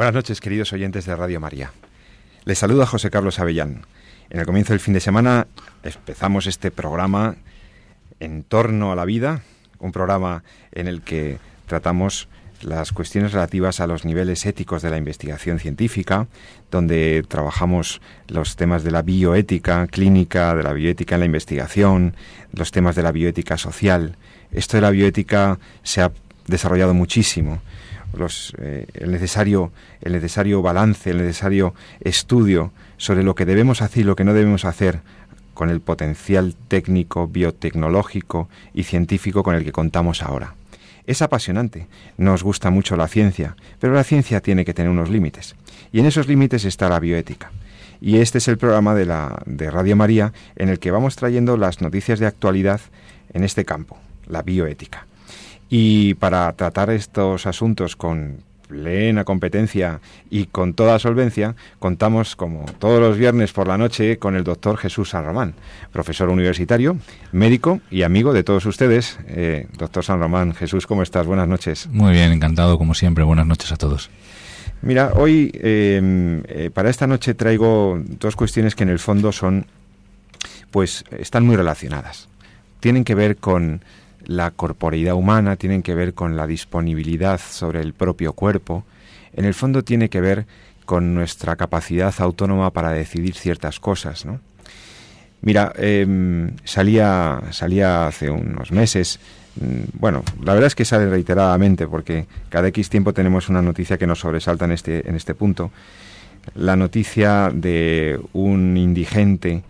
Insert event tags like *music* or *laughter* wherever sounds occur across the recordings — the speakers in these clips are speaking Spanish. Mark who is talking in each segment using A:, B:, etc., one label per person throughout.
A: Buenas noches, queridos oyentes de Radio María. Les saluda José Carlos Avellán. En el comienzo del fin de semana empezamos este programa en torno a la vida, un programa en el que tratamos las cuestiones relativas a los niveles éticos de la investigación científica, donde trabajamos los temas de la bioética clínica, de la bioética en la investigación, los temas de la bioética social. Esto de la bioética se ha desarrollado muchísimo eh, el, necesario, el necesario balance, el necesario estudio sobre lo que debemos hacer y lo que no debemos hacer con el potencial técnico, biotecnológico y científico con el que contamos ahora. Es apasionante, nos gusta mucho la ciencia, pero la ciencia tiene que tener unos límites, y en esos límites está la bioética. Y este es el programa de, la, de Radio María en el que vamos trayendo las noticias de actualidad en este campo, la bioética. Y para tratar estos asuntos con plena competencia y con toda solvencia, contamos, como todos los viernes por la noche, con el doctor Jesús San Román, profesor universitario, médico y amigo de todos ustedes. Eh, doctor San Román, Jesús, ¿cómo estás? Buenas noches.
B: Muy bien, encantado, como siempre. Buenas noches a todos.
A: Mira, hoy eh, eh, para esta noche traigo dos cuestiones que en el fondo son, pues, están muy relacionadas. Tienen que ver con la corporeidad humana, tienen que ver con la disponibilidad sobre el propio cuerpo, en el fondo tiene que ver con nuestra capacidad autónoma para decidir ciertas cosas, ¿no? Mira, em, salía, salía hace unos meses, mm, bueno, la verdad es que sale reiteradamente porque cada X tiempo tenemos una noticia que nos sobresalta en este, en este punto. La noticia de un indigente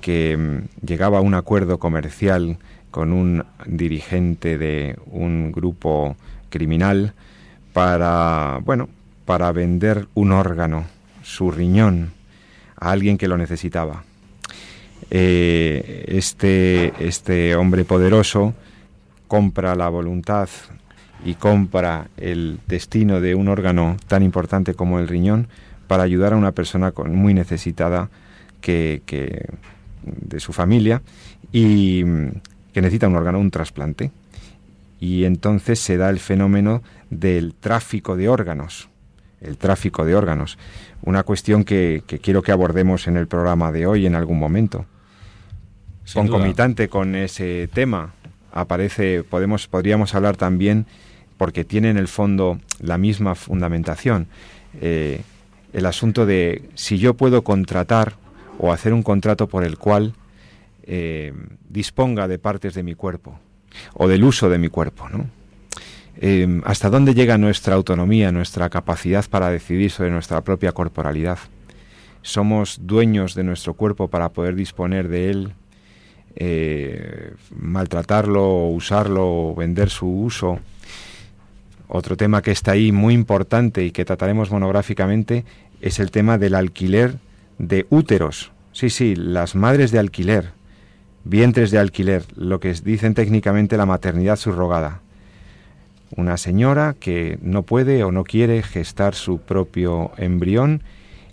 A: que mm, llegaba a un acuerdo comercial con un dirigente de un grupo criminal para, bueno, para vender un órgano, su riñón, a alguien que lo necesitaba. Eh, este, este hombre poderoso compra la voluntad y compra el destino de un órgano tan importante como el riñón para ayudar a una persona muy necesitada que, que de su familia y que necesita un órgano, un trasplante. Y entonces se da el fenómeno del tráfico de órganos. El tráfico de órganos. Una cuestión que, quiero que abordemos en el programa de hoy en algún momento. Concomitante con ese tema aparece, podemos, podríamos hablar también, porque tiene en el fondo la misma fundamentación, eh, el asunto de si yo puedo contratar o hacer un contrato por el cual eh, disponga de partes de mi cuerpo o del uso de mi cuerpo, ¿no? Eh, ¿Hasta dónde llega nuestra autonomía, nuestra capacidad para decidir sobre nuestra propia corporalidad? ¿Somos dueños de nuestro cuerpo para poder disponer de él, eh, maltratarlo, usarlo, vender su uso? Otro tema que está ahí muy importante y que trataremos monográficamente es el tema del alquiler de úteros. Sí, sí, las madres de alquiler vientres de alquiler, lo que dicen técnicamente la maternidad subrogada. Una señora que no puede o no quiere gestar su propio embrión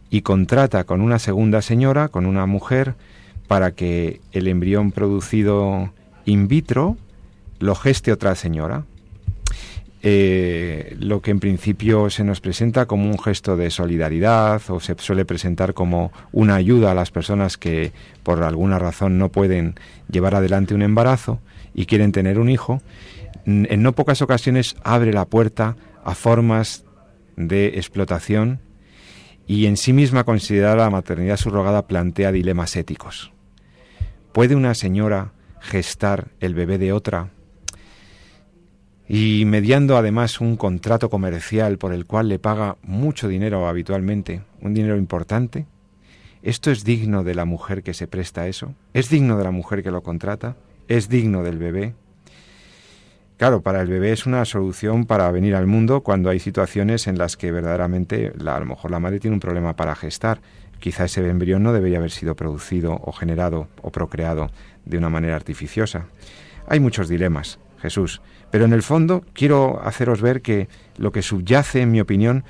A: y contrata con una segunda señora, con una mujer, para que el embrión producido in vitro lo geste otra señora. Eh, lo que en principio se nos presenta como un gesto de solidaridad o se suele presentar como una ayuda a las personas que por alguna razón no pueden llevar adelante un embarazo y quieren tener un hijo, en no pocas ocasiones abre la puerta a formas de explotación y en sí misma considerada la maternidad subrogada plantea dilemas éticos. ¿Puede una señora gestar el bebé de otra y mediando además un contrato comercial por el cual le paga mucho dinero habitualmente, un dinero importante, ¿esto es digno de la mujer que se presta a eso? ¿Es digno de la mujer que lo contrata? ¿Es digno del bebé? Claro, para el bebé es una solución para venir al mundo cuando hay situaciones en las que verdaderamente a lo mejor la madre tiene un problema para gestar. Quizá ese embrión no debería haber sido producido o generado o procreado de una manera artificiosa. Hay muchos dilemas, Jesús, pero en el fondo quiero haceros ver que lo que subyace, en mi opinión,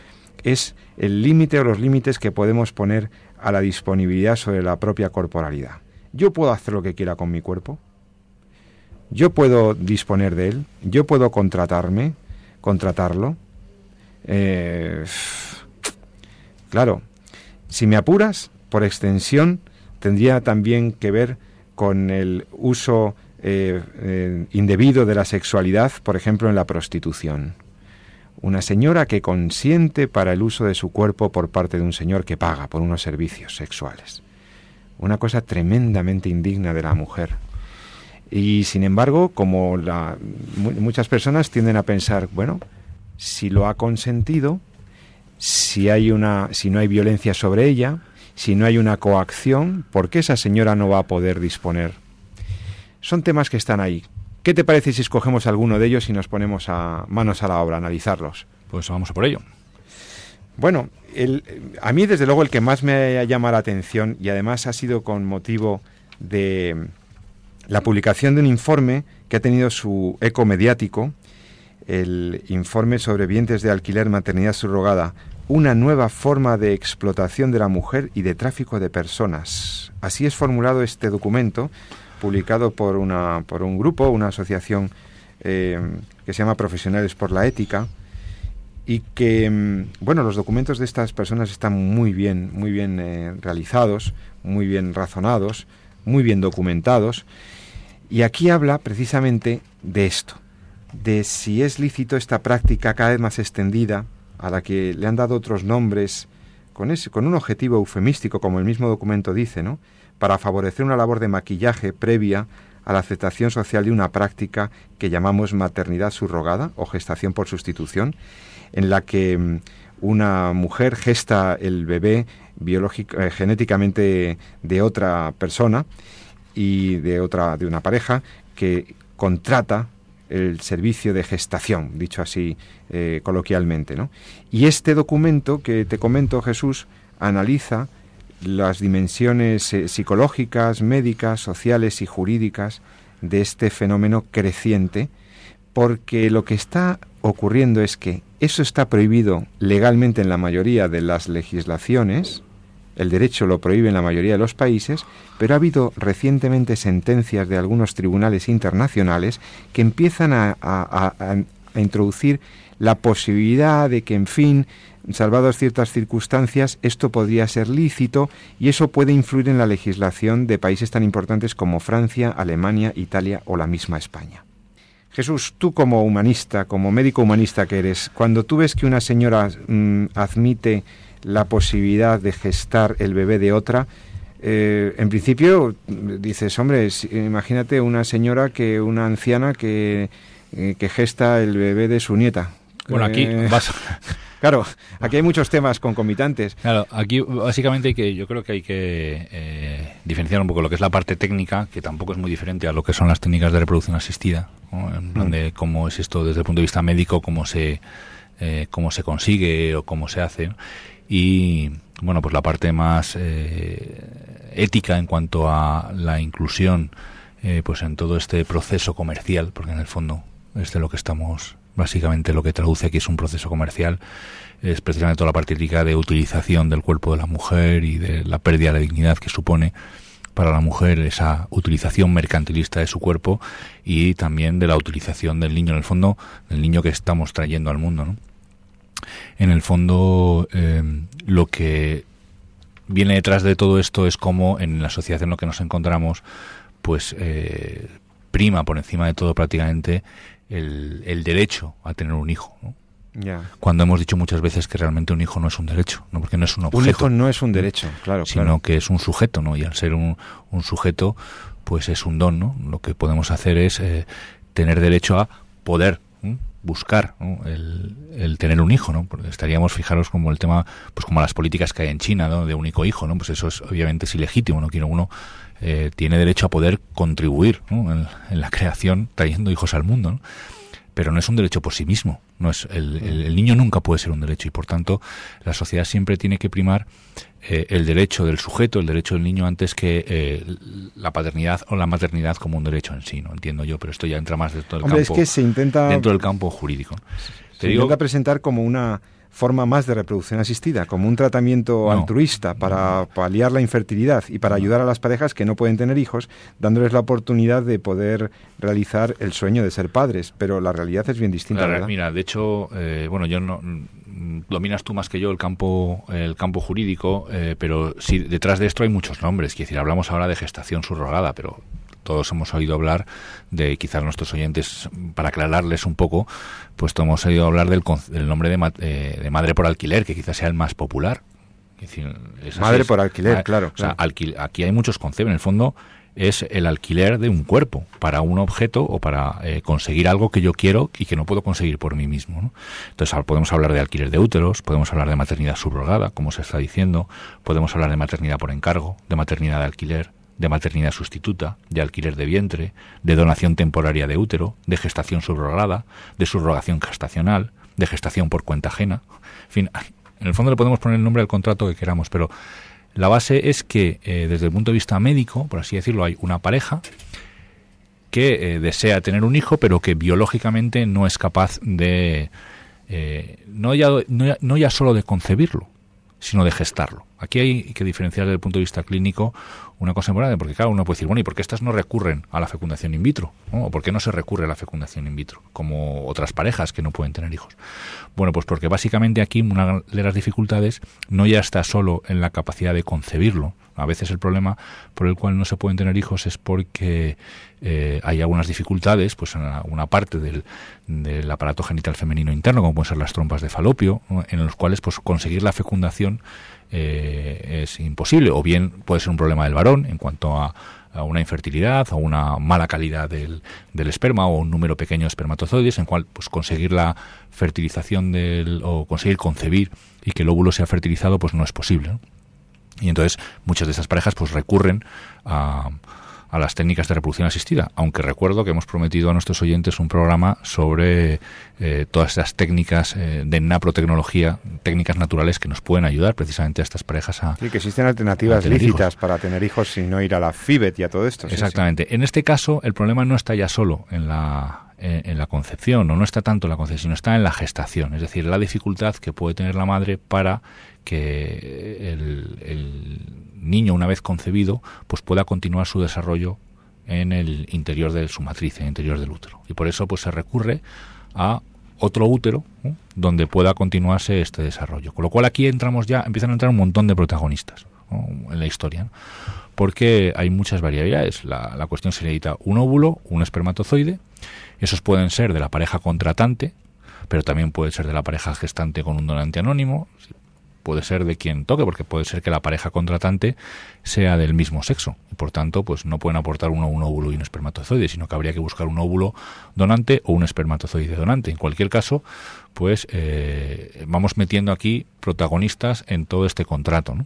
A: es el límite o los límites que podemos poner a la disponibilidad sobre la propia corporalidad. Yo puedo hacer lo que quiera con mi cuerpo, yo puedo disponer de él, yo puedo contratarme, contratarlo. Eh, claro, si me apuras, por extensión, tendría también que ver con el uso eh, eh, indebido de la sexualidad, por ejemplo, en la prostitución. Una señora que consiente para el uso de su cuerpo por parte de un señor que paga por unos servicios sexuales. Una cosa tremendamente indigna de la mujer. Y sin embargo, como muchas personas tienden a pensar, bueno, si lo ha consentido, si, hay una, si no hay violencia sobre ella, si no hay una coacción, ¿por qué esa señora no va a poder disponer? Son temas que están ahí. ¿Qué te parece si escogemos alguno de ellos y nos ponemos a manos a la obra, a analizarlos?
B: Pues vamos a por ello.
A: Bueno, el, a mí desde luego el que más me ha llamado la atención y además ha sido con motivo de la publicación de un informe que ha tenido su eco mediático, el informe sobre vientres de alquiler maternidad subrogada, una nueva forma de explotación de la mujer y de tráfico de personas. Así es formulado este documento, publicado por, una, por un grupo, una asociación eh, que se llama Profesionales por la Ética, y que, mm, bueno, los documentos de estas personas están muy bien, muy bien eh, realizados, muy bien razonados, muy bien documentados, y aquí habla precisamente de esto, de si es lícito esta práctica cada vez más extendida, a la que le han dado otros nombres, con, ese, con un objetivo eufemístico, como el mismo documento dice, ¿no? Para favorecer una labor de maquillaje previa a la aceptación social de una práctica que llamamos maternidad subrogada o gestación por sustitución, en la que mm, una mujer gesta el bebé eh, genéticamente de otra persona y de otra de una pareja que contrata el servicio de gestación, dicho así eh, coloquialmente. ¿no? Y este documento que te comento, Jesús, analiza las dimensiones eh, psicológicas, médicas, sociales y jurídicas de este fenómeno creciente, porque lo que está ocurriendo es que eso está prohibido legalmente en la mayoría de las legislaciones, el derecho lo prohíbe en la mayoría de los países, pero ha habido recientemente sentencias de algunos tribunales internacionales que empiezan a, introducir la posibilidad de que, en fin, salvadas ciertas circunstancias, esto podría ser lícito y eso puede influir en la legislación de países tan importantes como Francia, Alemania, Italia o la misma España. Jesús, tú como humanista, como médico humanista que eres, cuando tú ves que una señora mm, admite la posibilidad de gestar el bebé de otra, eh, en principio dices, hombre, imagínate una señora que, una anciana que, eh, que gesta el bebé de su nieta.
B: Bueno, aquí
A: eh,
B: vas... *laughs*
A: Claro, aquí hay muchos temas concomitantes.
B: Claro, aquí básicamente hay que, yo creo que hay que diferenciar un poco lo que es la parte técnica, que tampoco es muy diferente a lo que son las técnicas de reproducción asistida, en plan de cómo es esto desde el punto de vista médico, cómo se, cómo se consigue o cómo se hace. Y bueno pues la parte más eh, ética en cuanto a la inclusión eh, pues en todo este proceso comercial porque en el fondo es de lo que estamos básicamente lo que traduce aquí es un proceso comercial es precisamente toda la parte ética de utilización del cuerpo de la mujer y de la pérdida de dignidad que supone para la mujer esa utilización mercantilista de su cuerpo y también de la utilización del niño en el fondo del niño que estamos trayendo al mundo en el fondo eh, lo que viene detrás de todo esto es como en la sociedad en la que nos encontramos, pues eh, prima por encima de todo prácticamente el, derecho a tener un hijo. Cuando hemos dicho muchas veces que realmente un hijo no es un derecho, no porque no es un objeto.
A: Un hijo no es un derecho, claro,
B: sino que es un sujeto, ¿no? Y al ser un, un sujeto, pues es un don, ¿no? Lo que podemos hacer es eh, tener derecho a poder buscar el, tener un hijo, ¿no? estaríamos, fijaros, como el tema, pues como las políticas que hay en China, ¿no? De único hijo, ¿no? Pues eso es obviamente es ilegítimo, ¿no? Que uno eh, tiene derecho a poder contribuir en, la creación trayendo hijos al mundo, pero no es un derecho por sí mismo. No es el, niño nunca puede ser un derecho y por tanto la sociedad siempre tiene que primar eh, el derecho del sujeto, el derecho del niño antes que eh, la paternidad o la maternidad como un derecho en sí. No entiendo yo, pero esto ya entra más dentro del campo
A: que se intenta,
B: dentro del campo jurídico.
A: Se intenta presentar como una forma más de reproducción asistida, como un tratamiento altruista para paliar la infertilidad y para ayudar a las parejas que no pueden tener hijos, dándoles la oportunidad de poder realizar el sueño de ser padres. Pero la realidad es bien distinta. ¿verdad?
B: Mira, de hecho, eh, bueno, yo no mm, dominas tú más que yo el campo el campo jurídico, eh, pero sí detrás de esto hay muchos nombres. Quiero decir, hablamos ahora de gestación subrogada, pero todos hemos oído hablar de, quizás nuestros oyentes, para aclararles un poco, pues todos hemos oído hablar del, nombre eh, de, madre por alquiler, que quizás sea el más popular.
A: madre por alquiler, claro.
B: aquí hay muchos conceptos. En el fondo es el alquiler de un cuerpo para un objeto o para eh, conseguir algo que yo quiero y que no puedo conseguir por mí mismo. Entonces podemos hablar de alquiler de úteros, podemos hablar de maternidad subrogada, como se está diciendo, podemos hablar de maternidad por encargo, de maternidad de alquiler, de maternidad sustituta, de alquiler de vientre, de donación temporaria de útero, de gestación subrogada, de subrogación gestacional, de gestación por cuenta ajena. En fin, en el fondo le podemos poner el nombre al contrato que queramos, pero la base es que eh, desde el punto de vista médico, por así decirlo, hay una pareja que eh, desea tener un hijo, pero que biológicamente no es capaz de, eh, no, ya, no, no ya solo de concebirlo, sino de gestarlo. Aquí hay que diferenciar desde el punto de vista clínico una cosa importante, porque claro, uno puede decir, bueno, ¿y por qué estas no recurren a la fecundación in vitro? ¿O por qué no se recurre a la fecundación in vitro? Como otras parejas que no pueden tener hijos. Bueno, pues porque básicamente aquí una de las dificultades no ya está solo en la capacidad de concebirlo. A veces el problema por el cual no se pueden tener hijos es porque eh, hay algunas dificultades pues en una parte del, del, aparato genital femenino interno, como pueden ser las trompas de falopio, en los cuales pues conseguir la fecundación eh, es imposible, o bien puede ser un problema del varón en cuanto a, una infertilidad, o una mala calidad del, esperma o un número pequeño de espermatozoides, en cual pues conseguir la fertilización del, o conseguir concebir y que el óvulo sea fertilizado pues no es posible. Y entonces muchas de esas parejas pues recurren a, a las técnicas de reproducción asistida, aunque recuerdo que hemos prometido a nuestros oyentes un programa sobre eh, todas esas técnicas eh, de naprotecnología, técnicas naturales que nos pueden ayudar precisamente a estas parejas a...
A: Sí, que existen alternativas lícitas para tener hijos y no ir a la FIBET y a todo esto.
B: Exactamente. En este caso, el problema no está ya solo en la en, la concepción, o no está tanto en la concepción, está en la gestación, es decir, la dificultad que puede tener la madre para que el niño una vez concebido pues pueda continuar su desarrollo en el interior de su matriz, en el interior del útero. Y por eso pues se recurre a otro útero donde pueda continuarse este desarrollo. Con lo cual aquí entramos ya, empiezan a entrar un montón de protagonistas en la historia, porque hay muchas variabilidades. La, la cuestión se necesita un óvulo, un espermatozoide, esos pueden ser de la pareja contratante, pero también puede ser de la pareja gestante con un donante anónimo, puede ser de quien toque, porque puede ser que la pareja contratante sea del mismo sexo. Y por tanto, pues no pueden aportar uno un óvulo y un espermatozoide, sino que habría que buscar un óvulo donante o un espermatozoide donante. En cualquier caso, pues eh, vamos metiendo aquí protagonistas en todo este contrato. ¿no?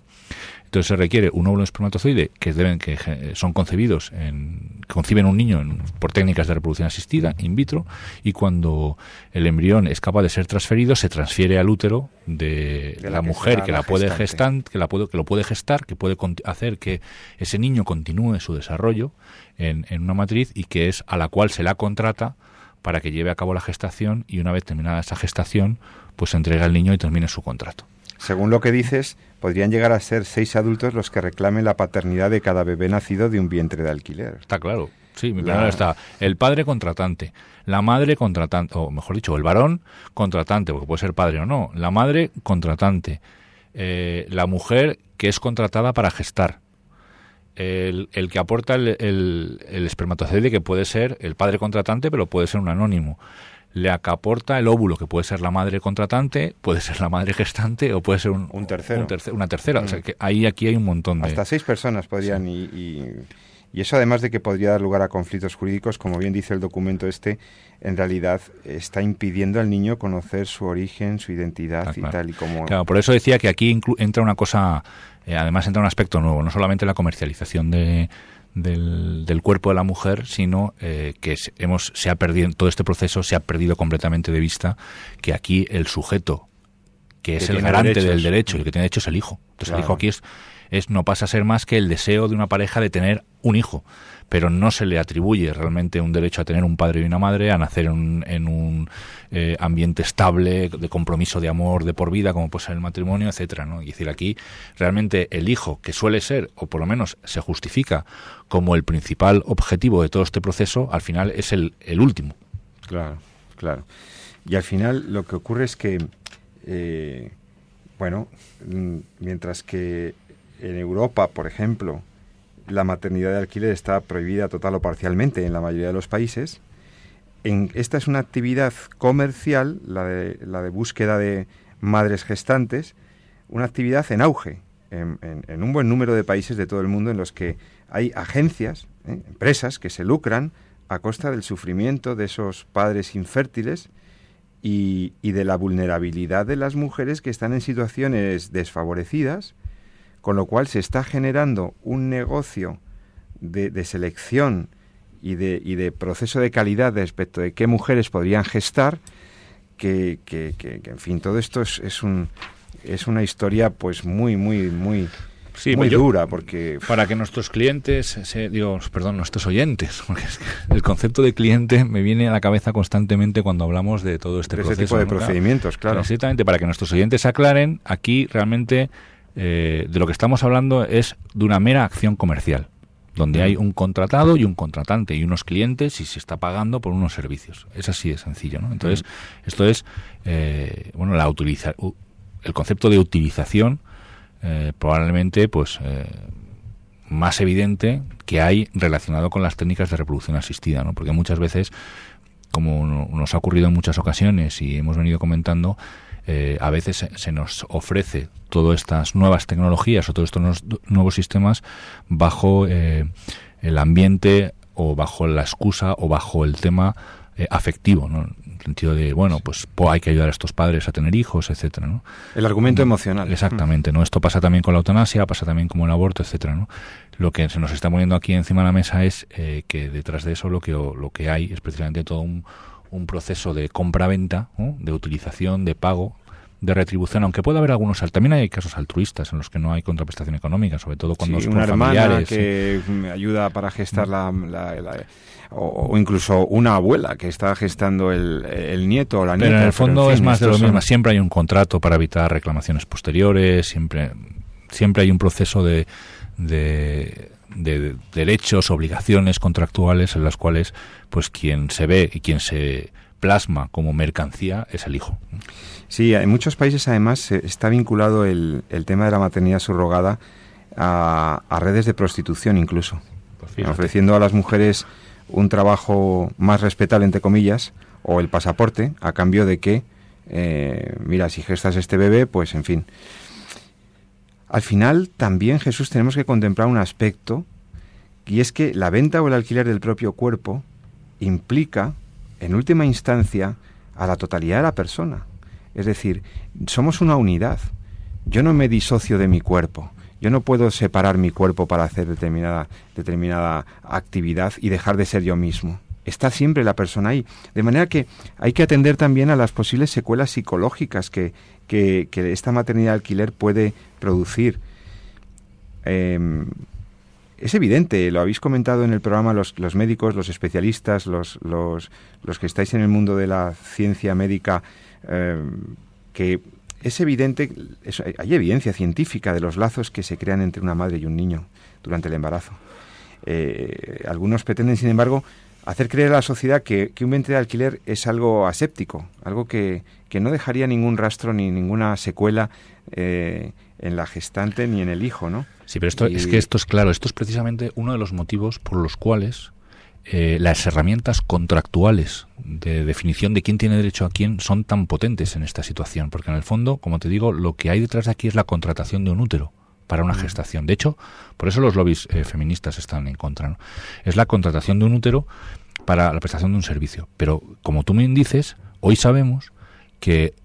B: Entonces se requiere un óvulo espermatozoide que deben que son concebidos en conciben un niño por técnicas de reproducción asistida in vitro y cuando el embrión es capaz de ser transferido se transfiere al útero de, la, mujer que la, puede gestar, que la puede que lo puede gestar, que puede hacer que ese niño continúe su desarrollo en, en una matriz y que es a la cual se la contrata para que lleve a cabo la gestación y una vez terminada esa gestación pues se entrega al niño y termine su contrato.
A: Según lo que dices, podrían llegar a ser seis adultos los que reclamen la paternidad de cada bebé nacido de un vientre de alquiler.
B: Está claro. Sí, mi está el padre contratante, la madre contratante, o mejor dicho, el varón contratante, porque puede ser padre o no, la madre contratante, eh, la mujer que es contratada para gestar, el, el que aporta el, el, el, espermatozoide, que puede ser el padre contratante, pero puede ser un anónimo, le acaporta el óvulo, que puede ser la madre contratante, puede ser la madre gestante o puede ser un,
A: un tercero.
B: una tercera. O sea mm. que ahí aquí hay un montón de...
A: Hasta seis personas podrían y, y, eso además de que podría dar lugar a conflictos jurídicos, como bien dice el documento este, en realidad está impidiendo al niño conocer su origen, su identidad ah, y tal y como...
B: Claro, por eso decía que aquí entra una cosa, eh, además entra un aspecto nuevo, no solamente la comercialización de del, del, cuerpo de la mujer, sino eh, que hemos, se ha perdido, todo este proceso se ha perdido completamente de vista que aquí el sujeto, que, es el garante del derecho y el que tiene derecho es el hijo. Entonces el hijo aquí es, es, no pasa a ser más que el deseo de una pareja de tener un hijo pero no se le atribuye realmente un derecho a tener un padre y una madre, a nacer en, un eh, ambiente estable, de compromiso de amor de por vida, como puede ser el matrimonio, etcétera, ¿no? Y decir, aquí realmente el hijo, que suele ser, o por lo menos se justifica como el principal objetivo de todo este proceso, al final es el, el último.
A: Claro, claro. Y al final lo que ocurre es que, eh, bueno, mm, mientras que en Europa, por ejemplo, la maternidad de alquiler está prohibida total o parcialmente en la mayoría de los países. Esta es una actividad comercial, la de, la de búsqueda de madres gestantes, una actividad en auge en, un buen número de países de todo el mundo en los que hay agencias, ¿eh? empresas que se lucran a costa del sufrimiento de esos padres infértiles y de la vulnerabilidad de las mujeres que están en situaciones desfavorecidas con lo cual se está generando un negocio de, selección y de, y de, proceso de calidad respecto de qué mujeres podrían gestar, que, que, en fin, todo esto es, es, un, es una historia pues muy, muy, muy... muy dura porque
B: para que nuestros clientes se, digo perdón nuestros oyentes *laughs* porque el concepto de cliente me viene a la cabeza constantemente cuando hablamos de todo este proceso
A: ese tipo de procedimientos claro.
B: Exactamente para que nuestros oyentes aclaren aquí realmente eh, de lo que estamos hablando es de una mera acción comercial, donde hay un contratado y un contratante y unos clientes y se está pagando por unos servicios. Es así de sencillo, ¿no? Entonces, esto es, eh, bueno, la utiliza, el concepto de utilización eh, probablemente, pues, más evidente que hay relacionado con las técnicas de reproducción asistida, ¿no? Porque muchas veces, como nos ha ocurrido en muchas ocasiones y hemos venido comentando, eh, a veces se, nos ofrece todas estas nuevas tecnologías o todos estos nuevos sistemas bajo eh, el ambiente o bajo la excusa o bajo el tema eh, afectivo, ¿no? En el sentido de, bueno, pues, hay que ayudar a estos padres a tener hijos, etcétera, ¿no?
A: El argumento emocional.
B: Exactamente, ¿no? Esto pasa también con la eutanasia, pasa también con el aborto, etcétera, ¿no? Lo que se nos está poniendo aquí encima de la mesa es que detrás de eso lo que, lo que hay es precisamente todo un, un proceso de compra-venta, de utilización, de pago, de retribución, aunque pueda haber algunos, también hay casos altruistas en los que no hay contraprestación económica, sobre todo cuando
A: sí, una hermana que ayuda para gestar la, o, incluso una abuela que está gestando el, nieto o la nieta.
B: Pero en el fondo es más de lo mismo. Siempre hay un contrato para evitar reclamaciones posteriores, siempre, siempre hay un proceso de, de, de derechos, obligaciones contractuales en las cuales pues quien se ve y quien se plasma como mercancía es el hijo.
A: Sí, en muchos países además está vinculado el, el tema de la maternidad subrogada a, redes de prostitución incluso, pues ofreciendo a las mujeres un trabajo más respetable, entre comillas, o el pasaporte, a cambio de que, eh, mira, si gestas este bebé, pues en fin. Al final también Jesús tenemos que contemplar un aspecto, y es que la venta o el alquiler del propio cuerpo implica en última instancia, a la totalidad de la persona. Es decir, somos una unidad. Yo no me disocio de mi cuerpo. Yo no puedo separar mi cuerpo para hacer determinada, determinada actividad y dejar de ser yo mismo. Está siempre la persona ahí. De manera que hay que atender también a las posibles secuelas psicológicas que, que, esta maternidad alquiler puede producir. Em, es evidente, lo habéis comentado en el programa los, los médicos, los especialistas, los, los, los, que estáis en el mundo de la ciencia médica, eh, que es evidente, hay evidencia científica de los lazos que se crean entre una madre y un niño durante el embarazo. Eh, algunos pretenden, sin embargo, hacer creer a la sociedad que, un vientre de alquiler es algo aséptico, algo que, que no dejaría ningún rastro ni ninguna secuela eh, en la gestante ni en el hijo, ¿no?
B: Sí, pero esto es que esto es claro, esto es precisamente uno de los motivos por los cuales eh, las herramientas contractuales de definición de quién tiene derecho a quién son tan potentes en esta situación, porque en el fondo, como te digo, lo que hay detrás de aquí es la contratación de un útero para una mm. gestación. De hecho, por eso los lobbies eh, feministas están en contra. Es la contratación de un útero para la prestación de un servicio. Pero, como tú me dices, hoy sabemos que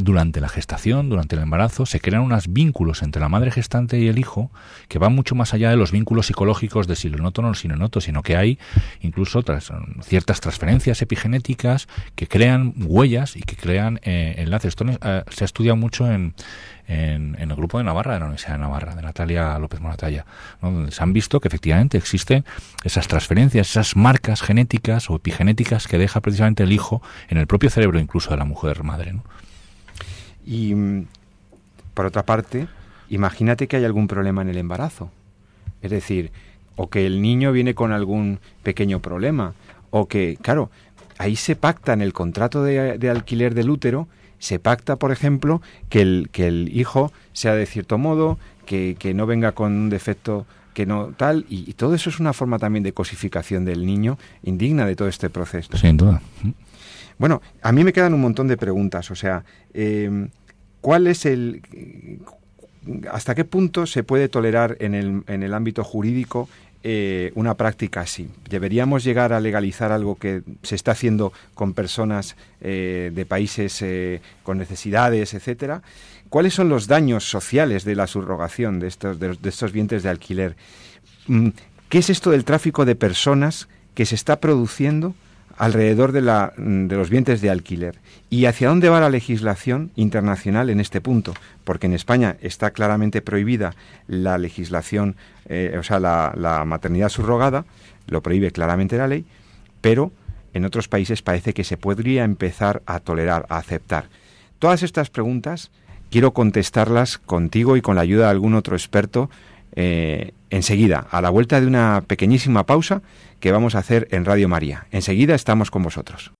B: durante la gestación, durante el embarazo, se crean unos vínculos entre la madre gestante y el hijo que van mucho más allá de los vínculos psicológicos de si lo noto o no si lo noto, sino que hay incluso ciertas transferencias epigenéticas que crean huellas y que crean eh, enlaces. Esto eh, se ha estudiado mucho en, en, el grupo de Navarra, de la Universidad de Navarra, de Natalia López Moratalla, donde se han visto que efectivamente existen esas transferencias, esas marcas genéticas o epigenéticas que deja precisamente el hijo en el propio cerebro incluso de la mujer madre. ¿no?
A: Y mm, por otra parte, imagínate que hay algún problema en el embarazo. Es decir, o que el niño viene con algún pequeño problema, o que, claro, ahí se pacta en el contrato de, alquiler del útero, se pacta, por ejemplo, que el, que el hijo sea de cierto modo, que, que no venga con un defecto que no tal, y, todo eso es una forma también de cosificación del niño indigna de todo este proceso.
B: Sin duda.
A: Bueno, a mí me quedan un montón de preguntas. O sea, eh, ¿cuál es el... ¿Hasta qué punto se puede tolerar en el, en el ámbito jurídico eh, una práctica así? ¿Deberíamos llegar a legalizar algo que se está haciendo con personas eh, de países con necesidades, etcétera? ¿Cuáles son los daños sociales de la subrogación de estos, de estos vientres de alquiler? Mm, ¿Qué es esto del tráfico de personas que se está produciendo alrededor de, la, de los vientres de alquiler. ¿Y hacia dónde va la legislación internacional en este punto? Porque en España está claramente prohibida la legislación, eh, o sea, la, la maternidad subrogada, lo prohíbe claramente la ley, pero en otros países parece que se podría empezar a tolerar, a aceptar. Todas estas preguntas quiero contestarlas contigo y con la ayuda de algún otro experto eh, enseguida, a la vuelta de una pequeñísima pausa que vamos a hacer en Radio María. Enseguida estamos con vosotros.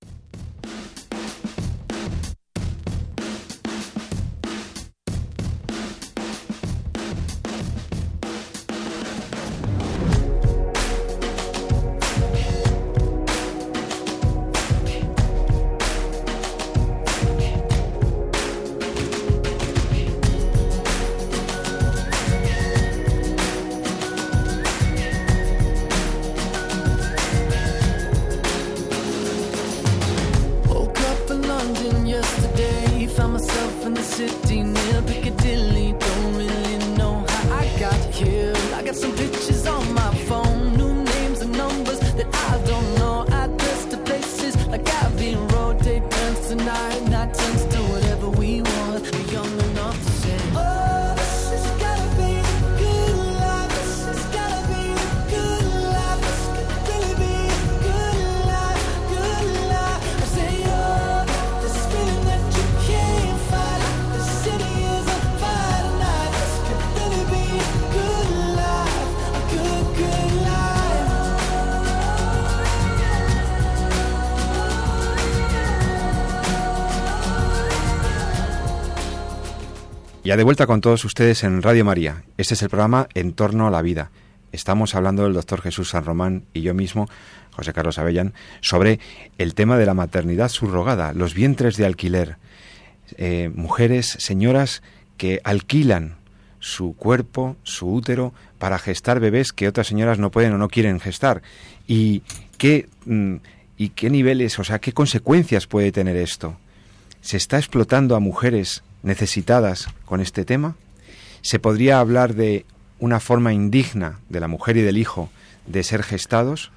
A: Ya de vuelta con todos ustedes en Radio María. Este es el programa En torno a la vida. Estamos hablando del doctor Jesús San Román y yo mismo, José Carlos Avellán, sobre el tema de la maternidad subrogada, los vientres de alquiler. Eh, mujeres, señoras que alquilan su cuerpo, su útero, para gestar bebés que otras señoras no pueden o no quieren gestar. ¿Y qué, mm, y qué niveles, o sea, qué consecuencias puede tener esto? ¿Se está explotando a mujeres necesitadas con este tema? ¿Se podría hablar de una forma indigna de la mujer y del hijo de ser gestados?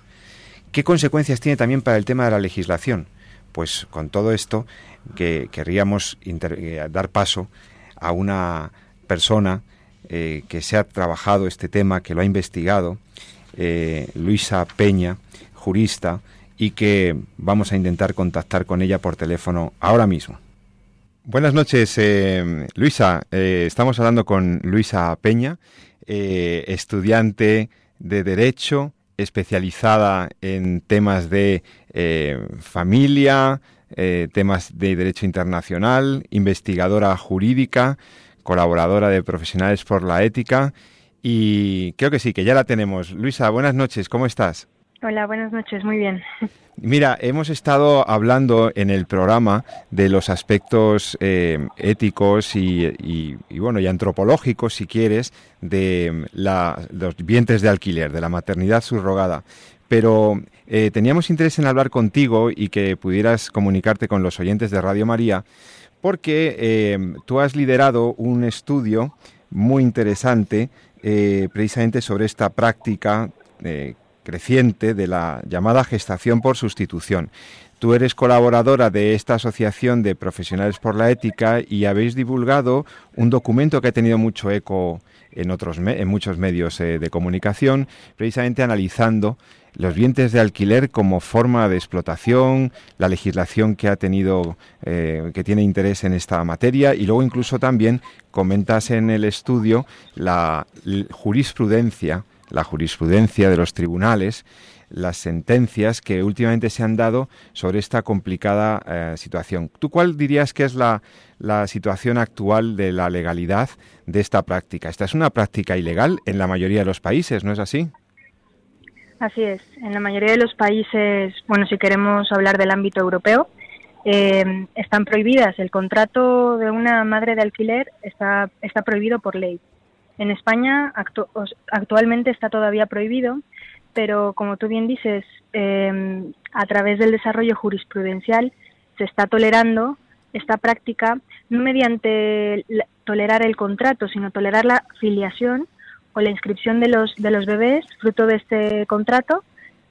A: ¿Qué consecuencias tiene también para el tema de la legislación? Pues con todo esto que querríamos eh, dar paso a una persona eh, que se ha trabajado este tema, que lo ha investigado, eh, Luisa Peña, jurista, y que vamos a intentar contactar con ella por teléfono ahora mismo. Buenas noches, eh, Luisa. Eh, estamos hablando con Luisa Peña, eh, estudiante de Derecho, especializada en temas de familia, temas de Derecho Internacional, investigadora jurídica, colaboradora de Profesionales por la Ética. Y creo que sí, que ya la tenemos. Luisa, buenas noches, ¿cómo estás?
C: Hola, buenas noches, muy bien. *laughs*
A: Mira, hemos estado hablando en el programa de los aspectos eh, éticos y, bueno y antropológicos, si quieres, de los vientres de alquiler, de la maternidad subrogada. Pero eh, teníamos interés en hablar contigo y que pudieras comunicarte con los oyentes de Radio María, porque eh, tú has liderado un estudio muy interesante precisamente sobre esta práctica creciente de la llamada gestación por sustitución. Tú eres colaboradora de esta Asociación de Profesionales por la Ética y habéis divulgado un documento que ha tenido mucho eco en, otros en muchos medios de comunicación, precisamente analizando los vientres de alquiler como forma de explotación, la legislación que ha tenido, eh, que tiene interés en esta materia y luego incluso también comentas en el estudio la jurisprudencia, la jurisprudencia de los tribunales, las sentencias que últimamente se han dado sobre esta complicada eh, situación. ¿Tú cuál dirías que es la, la situación actual de la legalidad de esta práctica? Esta es una práctica ilegal en la mayoría de los países, ¿no es así?
C: Así es. En la mayoría de los países, bueno, si queremos hablar del ámbito europeo, eh, están prohibidas. El contrato de una madre de alquiler está, está prohibido por ley. En España actualmente está todavía prohibido, pero como tú bien dices, eh, a través del desarrollo jurisprudencial se está tolerando esta práctica no mediante tolerar el contrato, sino tolerar la filiación o la inscripción de los, de los bebés fruto de este contrato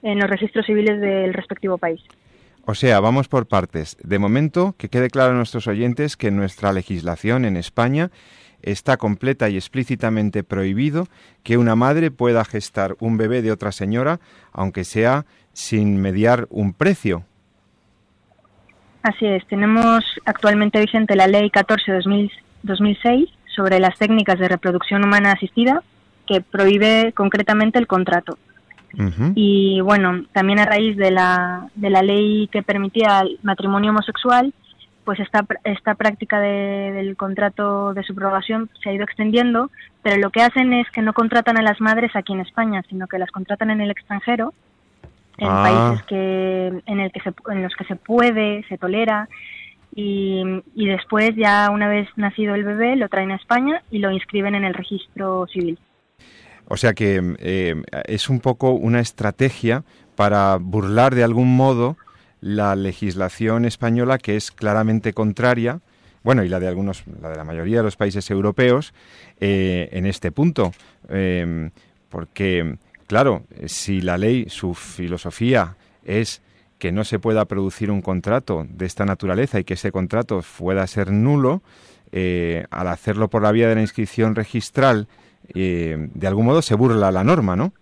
C: en los registros civiles del respectivo país.
A: O sea, vamos por partes. De momento, que quede claro a nuestros oyentes que nuestra legislación en España está completa y explícitamente prohibido que una madre pueda gestar un bebé de otra señora, aunque sea sin mediar un precio.
C: Así es, tenemos actualmente vigente la Ley 14-2006 sobre las técnicas de reproducción humana asistida, que prohíbe concretamente el contrato. Y bueno, también a raíz de la, de la ley que permitía el matrimonio homosexual, pues esta, esta práctica del contrato de subrogación se ha ido extendiendo, pero lo que hacen es que no contratan a las madres aquí en España, sino que las contratan en el extranjero, en ah. países que, en, el que se, en los que se puede, se tolera, y, y después ya una vez nacido el bebé lo traen a España y lo inscriben en el registro civil.
A: O sea que eh, es un poco una estrategia para burlar de algún modo la legislación española que es claramente contraria, bueno, y la de algunos, la de la mayoría de los países europeos eh, en este punto, em, porque claro, si la ley, su filosofía es que no se pueda producir un contrato de esta naturaleza y que ese contrato pueda ser nulo, eh, al hacerlo por la vía de la inscripción registral eh, de algún modo se burla la norma, ¿no?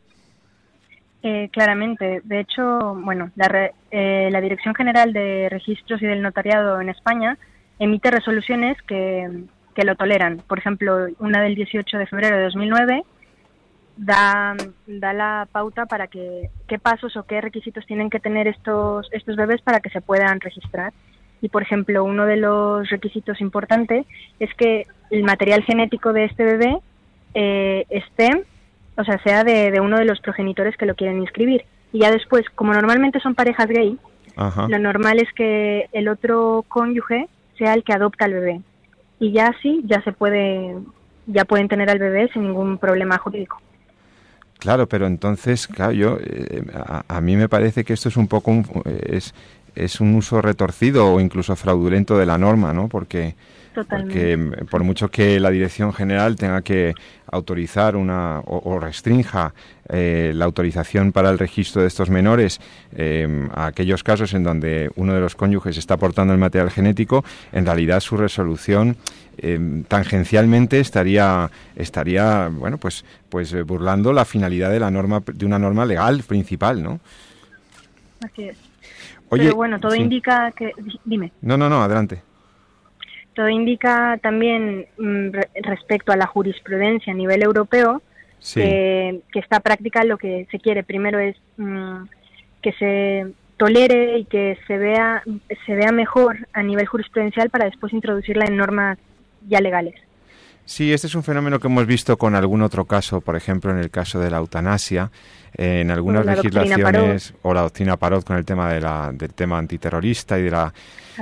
C: Eh, claramente. De hecho, bueno, la, eh, la, Dirección General de Registros y del Notariado en España emite resoluciones que, que, lo toleran. Por ejemplo, una del 18 de febrero de 2009 da, da la pauta para que qué pasos o qué requisitos tienen que tener estos, estos bebés para que se puedan registrar. Y, por ejemplo, uno de los requisitos importantes es que el material genético de este bebé eh, esté, o sea, sea de, uno de los progenitores que lo quieren inscribir. Y ya después, como normalmente son parejas gay, lo normal es que el otro cónyuge sea el que adopta al bebé. Y ya así, ya se puede, ya pueden tener al bebé sin ningún problema jurídico.
A: Claro, pero entonces, claro, yo, eh, a, mí me parece que esto es un poco, es, es un uso retorcido o incluso fraudulento de la norma, ¿no? Porque porque por mucho que la Dirección General tenga que autorizar una o, restrinja eh, la autorización para el registro de estos menores eh, a aquellos casos en donde uno de los cónyuges está aportando el material genético, en realidad su resolución eh, tangencialmente estaría estaría bueno pues pues burlando la finalidad de la norma de una norma legal principal, ¿no?
C: Así es. Oye, Pero bueno, todo indica que dime.
A: No, no, no, adelante.
C: Todo indica también mm, respecto a la jurisprudencia a nivel europeo que, esta práctica lo que se quiere primero es mm, que se tolere y que se vea se vea mejor a nivel jurisprudencial para después introducirla en normas ya legales.
A: Sí, este es un fenómeno que hemos visto con algún otro caso, por ejemplo, en el caso de la eutanasia, en algunas legislaciones o la doctrina Parot con el tema de la, del tema antiterrorista y de la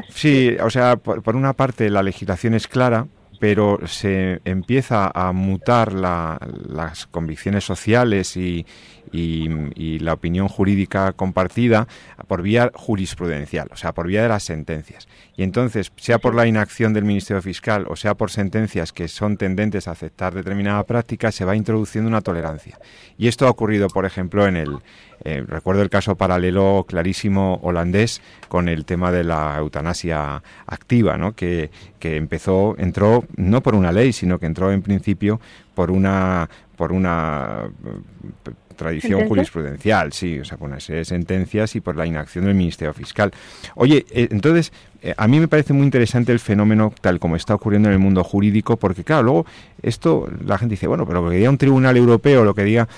A: Sí, o sea, por, una parte la legislación es clara, pero se empieza a mutar las convicciones sociales y, y, la opinión jurídica compartida por vía jurisprudencial, o sea, por vía de las sentencias. Y entonces, sea por la inacción del Ministerio Fiscal o sea por sentencias que son tendentes a aceptar determinada práctica, se va introduciendo una tolerancia. Y esto ha ocurrido, por ejemplo, en el, eh, recuerdo el caso paralelo clarísimo holandés con el tema de la eutanasia activa, ¿no? que, que empezó, entró no por una ley, sino que entró en principio por una por una tradición jurisprudencial, sí, o sea, con una serie de sentencias y por la inacción del Ministerio Fiscal. Oye, eh, entonces, eh, a mí me parece muy interesante el fenómeno tal como está ocurriendo en el mundo jurídico, porque claro, luego esto la gente dice, bueno, pero lo que diga un tribunal europeo, lo que diga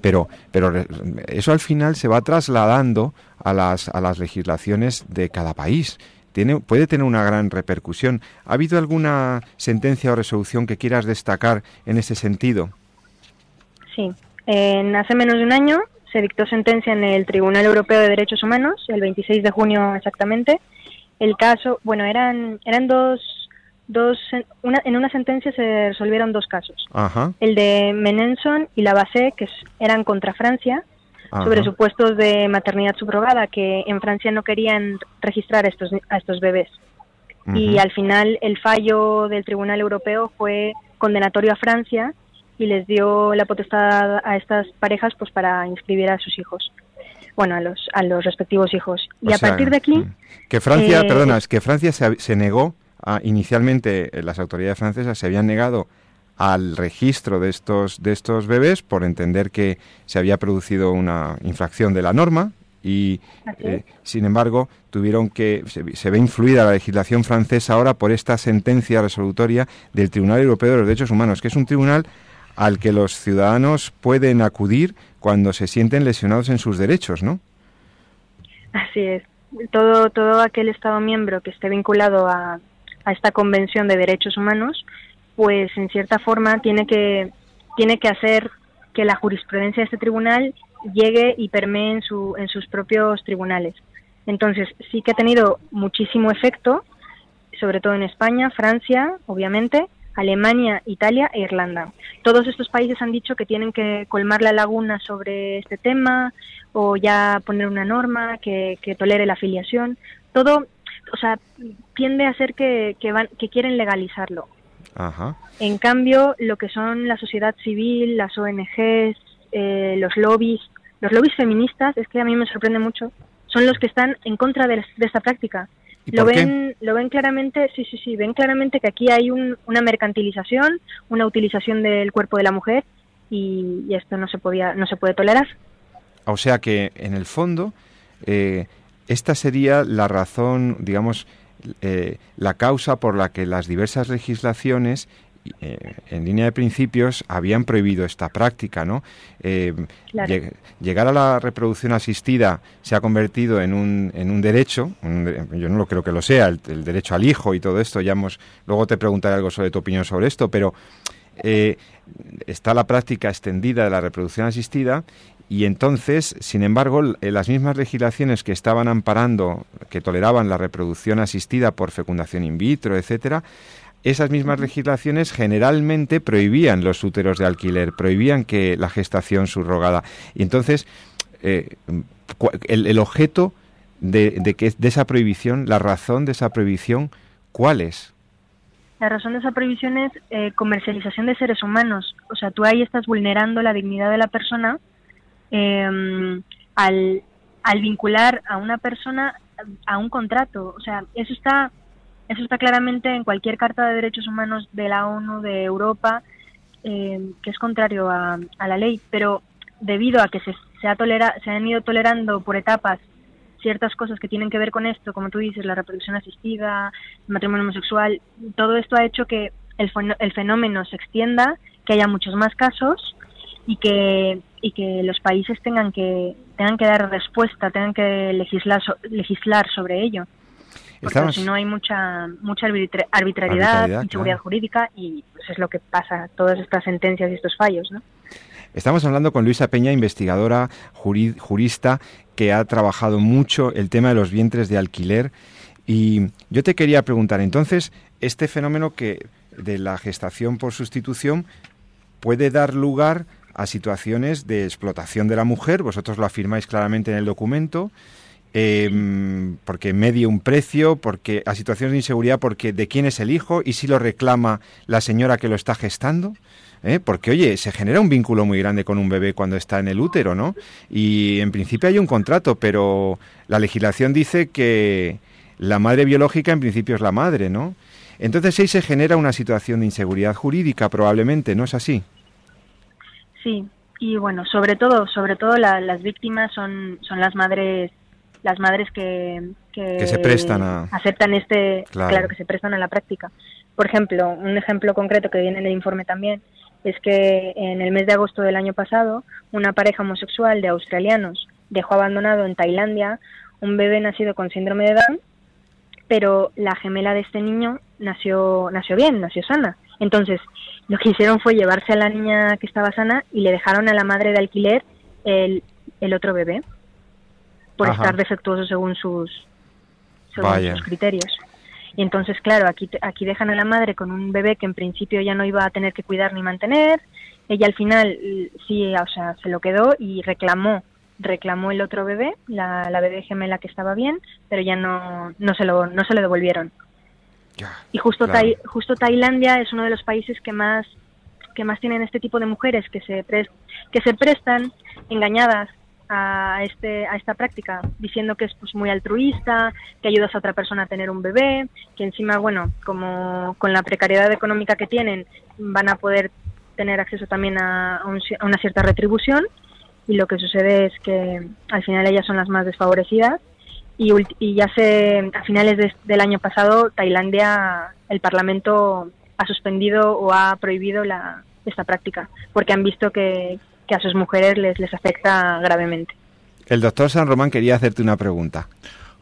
A: pero, pero eso al final se va trasladando a las, a las legislaciones de cada país. Tiene, puede tener una gran repercusión. ¿Ha habido alguna sentencia o resolución que quieras destacar en ese sentido?
C: Sí, en hace menos de un año se dictó sentencia en el Tribunal Europeo de Derechos Humanos, el 26 de junio exactamente. El caso, bueno, eran, eran dos, dos una, en una sentencia se resolvieron dos casos. El de Menenson y la base, que eran contra Francia, sobre supuestos de maternidad subrogada, que en Francia no querían registrar a estos, a estos bebés. Y al final el fallo del Tribunal Europeo fue condenatorio a Francia y les dio la potestad a estas parejas pues para inscribir a sus hijos. Bueno a los a los respectivos hijos. Y a partir de aquí
A: mm, que Francia eh, perdona es que Francia se, se negó a, inicialmente eh, las autoridades francesas se habían negado al registro de estos de estos bebés por entender que se había producido una infracción de la norma y eh, sin embargo tuvieron que se, se, ve influida la legislación francesa ahora por esta sentencia resolutoria del Tribunal Europeo de los Derechos Humanos que es un tribunal al que los ciudadanos pueden acudir cuando se sienten lesionados en sus derechos, ¿no?
C: Así es. Todo, todo aquel Estado miembro que esté vinculado a, a esta Convención de Derechos Humanos, pues en cierta forma tiene que, tiene que hacer que la jurisprudencia de este tribunal llegue y permee en, su, en sus propios tribunales. Entonces, sí que ha tenido muchísimo efecto, sobre todo en España, Francia, obviamente, Alemania, Italia e Irlanda. Todos estos países han dicho que tienen que colmar la laguna sobre este tema o ya poner una norma que, tolere la afiliación. Todo, o sea, tiende a ser que, van, que quieren legalizarlo. En cambio, lo que son la sociedad civil, las ONGs, eh, los lobbies, los lobbies feministas, es que a mí me sorprende mucho, son los que están en contra de esta práctica lo ven lo ven claramente sí sí sí ven claramente que aquí hay una mercantilización una utilización del cuerpo de la mujer y, esto no se podía no se puede tolerar.
A: O sea que en el fondo eh, esta sería la razón digamos eh, la causa por la que las diversas legislaciones eh, en línea de principios habían prohibido esta práctica, ¿no? Eh, llegar a la reproducción asistida se ha convertido en un, en un derecho, yo no lo creo que lo sea, el, derecho al hijo y todo esto, ya hemos, luego te preguntaré algo sobre tu opinión sobre esto, pero eh, está la práctica extendida de la reproducción asistida y entonces, sin embargo, las mismas legislaciones que estaban amparando, que toleraban la reproducción asistida por fecundación in vitro, etcétera, esas mismas legislaciones generalmente prohibían los úteros de alquiler, prohibían que la gestación subrogada. Y entonces, eh, el, objeto de, que, de esa prohibición, la razón de esa prohibición, ¿cuál es?
C: La razón de esa prohibición es eh, comercialización de seres humanos. O sea, tú ahí estás vulnerando la dignidad de la persona em, al, al vincular a una persona a un contrato. O sea, eso está eso está claramente en cualquier Carta de Derechos Humanos de la ONU, de Europa, eh, que es contrario a, la ley, pero debido a que se, se, ha tolera, se han ido tolerando por etapas ciertas cosas que tienen que ver con esto, como tú dices, la reproducción asistida, el matrimonio homosexual, todo esto ha hecho que el, el fenómeno se extienda, que haya muchos más casos y que y que los países tengan que tengan que dar respuesta, tengan que legislar legislar sobre ello porque si no hay mucha mucha arbitrariedad, inseguridad jurídica y pues es lo que pasa todas estas sentencias y estos fallos, ¿no?
A: Estamos hablando con Luisa Peña, investigadora jurista que ha trabajado mucho el tema de los vientres de alquiler y yo te quería preguntar entonces este fenómeno que de la gestación por sustitución puede dar lugar a situaciones de explotación de la mujer, vosotros lo afirmáis claramente en el documento, em, porque medie un precio, porque a situaciones de inseguridad, porque de quién es el hijo y si lo reclama la señora que lo está gestando. ¿eh? Porque, oye, se genera un vínculo muy grande con un bebé cuando está en el útero, ¿no? Y en principio hay un contrato, pero la legislación dice que la madre biológica en principio es la madre, ¿no? Entonces ahí se genera una situación de inseguridad jurídica, probablemente, ¿no es así?
C: Sí, y bueno, sobre todo, sobre todo las víctimas son, son las madres las madres que,
A: que, se prestan a...
C: aceptan este claro. que se prestan a la práctica. Por ejemplo un ejemplo concreto que viene en el informe también es que en el mes de agosto del año pasado una pareja homosexual de australianos dejó abandonado en Tailandia un bebé nacido con síndrome de Down pero la gemela de este niño nació nació bien nació sana. Entonces lo que hicieron fue llevarse a la niña que estaba sana y le dejaron a la madre de alquiler el, el otro bebé por estar defectuoso según sus, sus criterios. Y entonces, claro, aquí, aquí dejan a la madre con un bebé que en principio ya no iba a tener que cuidar ni mantener. Ella al final sí, o sea, se lo quedó y reclamó reclamó el otro bebé, la, la bebé gemela que estaba bien, pero ya no, no, se, lo, no se lo devolvieron y justo, justo Tailandia es uno de los países que más que más tienen este tipo de mujeres que se que se prestan engañadas a este a esta práctica diciendo que es pues muy altruista que ayudas a otra persona a tener un bebé que encima bueno como con la precariedad económica que tienen van a poder tener acceso también a, una cierta retribución. Y lo que sucede es que al final ellas son las más desfavorecidas. Y, y ya se a finales del año pasado Tailandia el Parlamento ha suspendido o ha prohibido la, esta práctica porque han visto que, que a sus mujeres les, les afecta gravemente.
A: El doctor San Román quería hacerte una pregunta.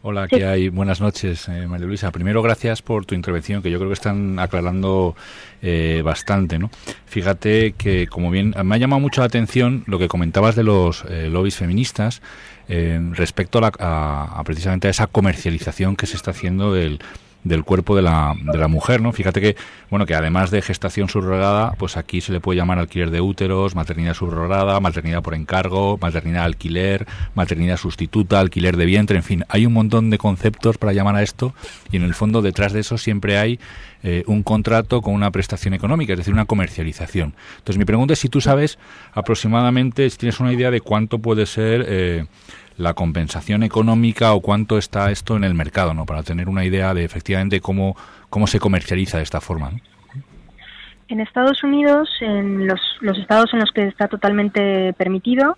B: Hola, ¿qué hay? Buenas noches, eh, María Luisa. Primero, gracias por tu intervención, que yo creo que están aclarando eh, bastante, ¿no? Fíjate que, como bien, me ha llamado mucho la atención lo que comentabas de los eh, lobbies feministas respecto a, precisamente a esa comercialización que se está haciendo del, del cuerpo de la, de la mujer, ¿no? Fíjate que, bueno, que además de gestación subrogada, pues aquí se le puede llamar alquiler de úteros, maternidad subrogada, maternidad por encargo, maternidad alquiler, maternidad sustituta, alquiler de vientre, en fin, hay un montón de conceptos para llamar a esto y en el fondo detrás de eso siempre hay eh, un contrato con una prestación económica, es decir, una comercialización. Entonces mi pregunta es si tú sabes aproximadamente, si tienes una idea de cuánto puede ser... Eh, la compensación económica o cuánto está esto en el mercado, ¿no? Para tener una idea de efectivamente cómo, cómo se comercializa de esta forma.
C: En Estados Unidos, en los, los estados en los que está totalmente permitido,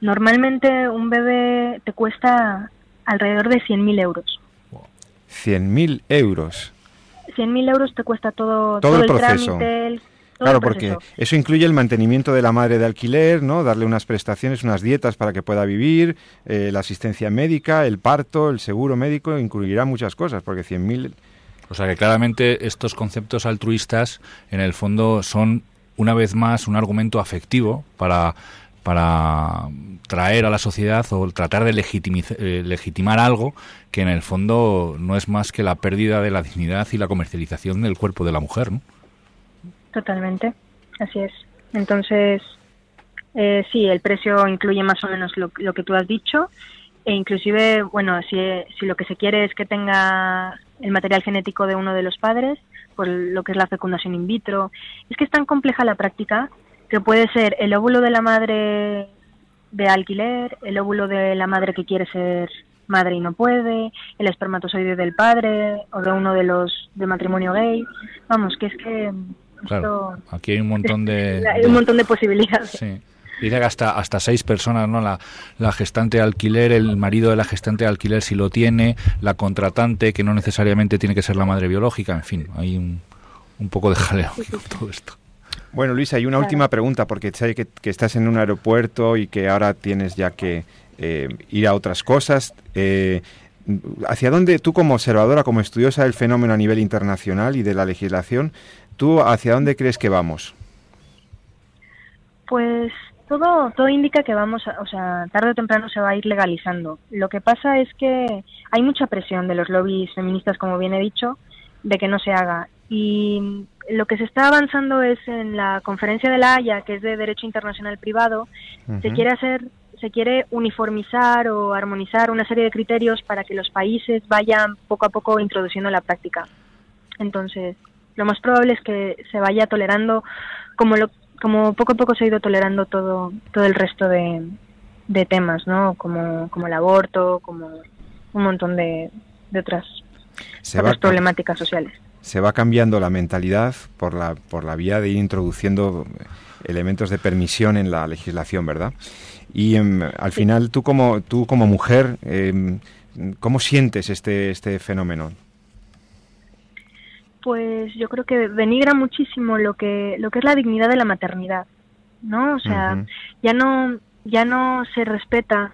C: normalmente un bebé te cuesta alrededor de 100.000 euros.
A: 100.000 euros.
C: 100.000 euros te cuesta todo,
A: todo, el, proceso. trámite, Claro, porque eso. incluye el mantenimiento de la madre de alquiler, ¿no? Darle unas prestaciones, unas dietas para que pueda vivir, eh, la asistencia médica, el parto, el seguro médico, incluirá muchas cosas, porque 100.000...
B: O sea que claramente estos conceptos altruistas, en el fondo, son una vez más un argumento afectivo para para traer a la sociedad o tratar de eh, legitimar algo que en el fondo no es más que la pérdida de la dignidad y la comercialización del cuerpo de la mujer, ¿no?
C: Totalmente, así es. Entonces, eh, sí, el precio incluye más o menos lo, que tú has dicho e inclusive, bueno, si, si lo que se quiere es que tenga el material genético de uno de los padres, por lo que es la fecundación in vitro, es que es tan compleja la práctica que puede ser el óvulo de la madre de alquiler, el óvulo de la madre que quiere ser madre y no puede, el espermatozoide del padre o de uno de los de matrimonio gay. Vamos, que es que
B: Claro, aquí hay un montón de... *laughs*
C: Hay un montón de posibilidades.
B: Sí. Dice que hasta, hasta seis personas, ¿no? La, la gestante de alquiler, el marido de la gestante de alquiler si lo tiene, la contratante, que no necesariamente tiene que ser la madre biológica, en fin, hay un, un poco de jaleo con todo esto.
A: Bueno, Luisa, hay una última pregunta, porque sé que, que, estás en un aeropuerto y que ahora tienes ya que eh, ir a otras cosas. Eh, ¿Hacia dónde tú como observadora, como estudiosa del fenómeno a nivel internacional y de la legislación, ¿Tú hacia dónde crees que vamos?
C: Pues todo, todo indica que vamos, o sea, tarde o temprano se va a ir legalizando. Lo que pasa es que hay mucha presión de los lobbies feministas, como bien he dicho, de que no se haga. Y lo que se está avanzando es en la conferencia de la Haya, que es de Derecho Internacional Privado, se quiere hacer se quiere uniformizar o armonizar una serie de criterios para que los países vayan poco a poco introduciendo la práctica. Entonces, lo más probable es que se vaya tolerando como lo como poco a poco se ha ido tolerando todo todo el resto de, de temas, ¿no? Como, como el aborto, como un montón de, de otras, otras problemáticas sociales.
A: Se va cambiando la mentalidad por la, por la vía de ir introduciendo elementos de permisión en la legislación, ¿verdad? Y em, al final, tú como, tú como mujer, em, ¿cómo sientes este, este fenómeno?
C: Pues yo creo que denigra muchísimo lo que, lo que es la dignidad de la maternidad, ¿no? O sea, ya no ya no se respeta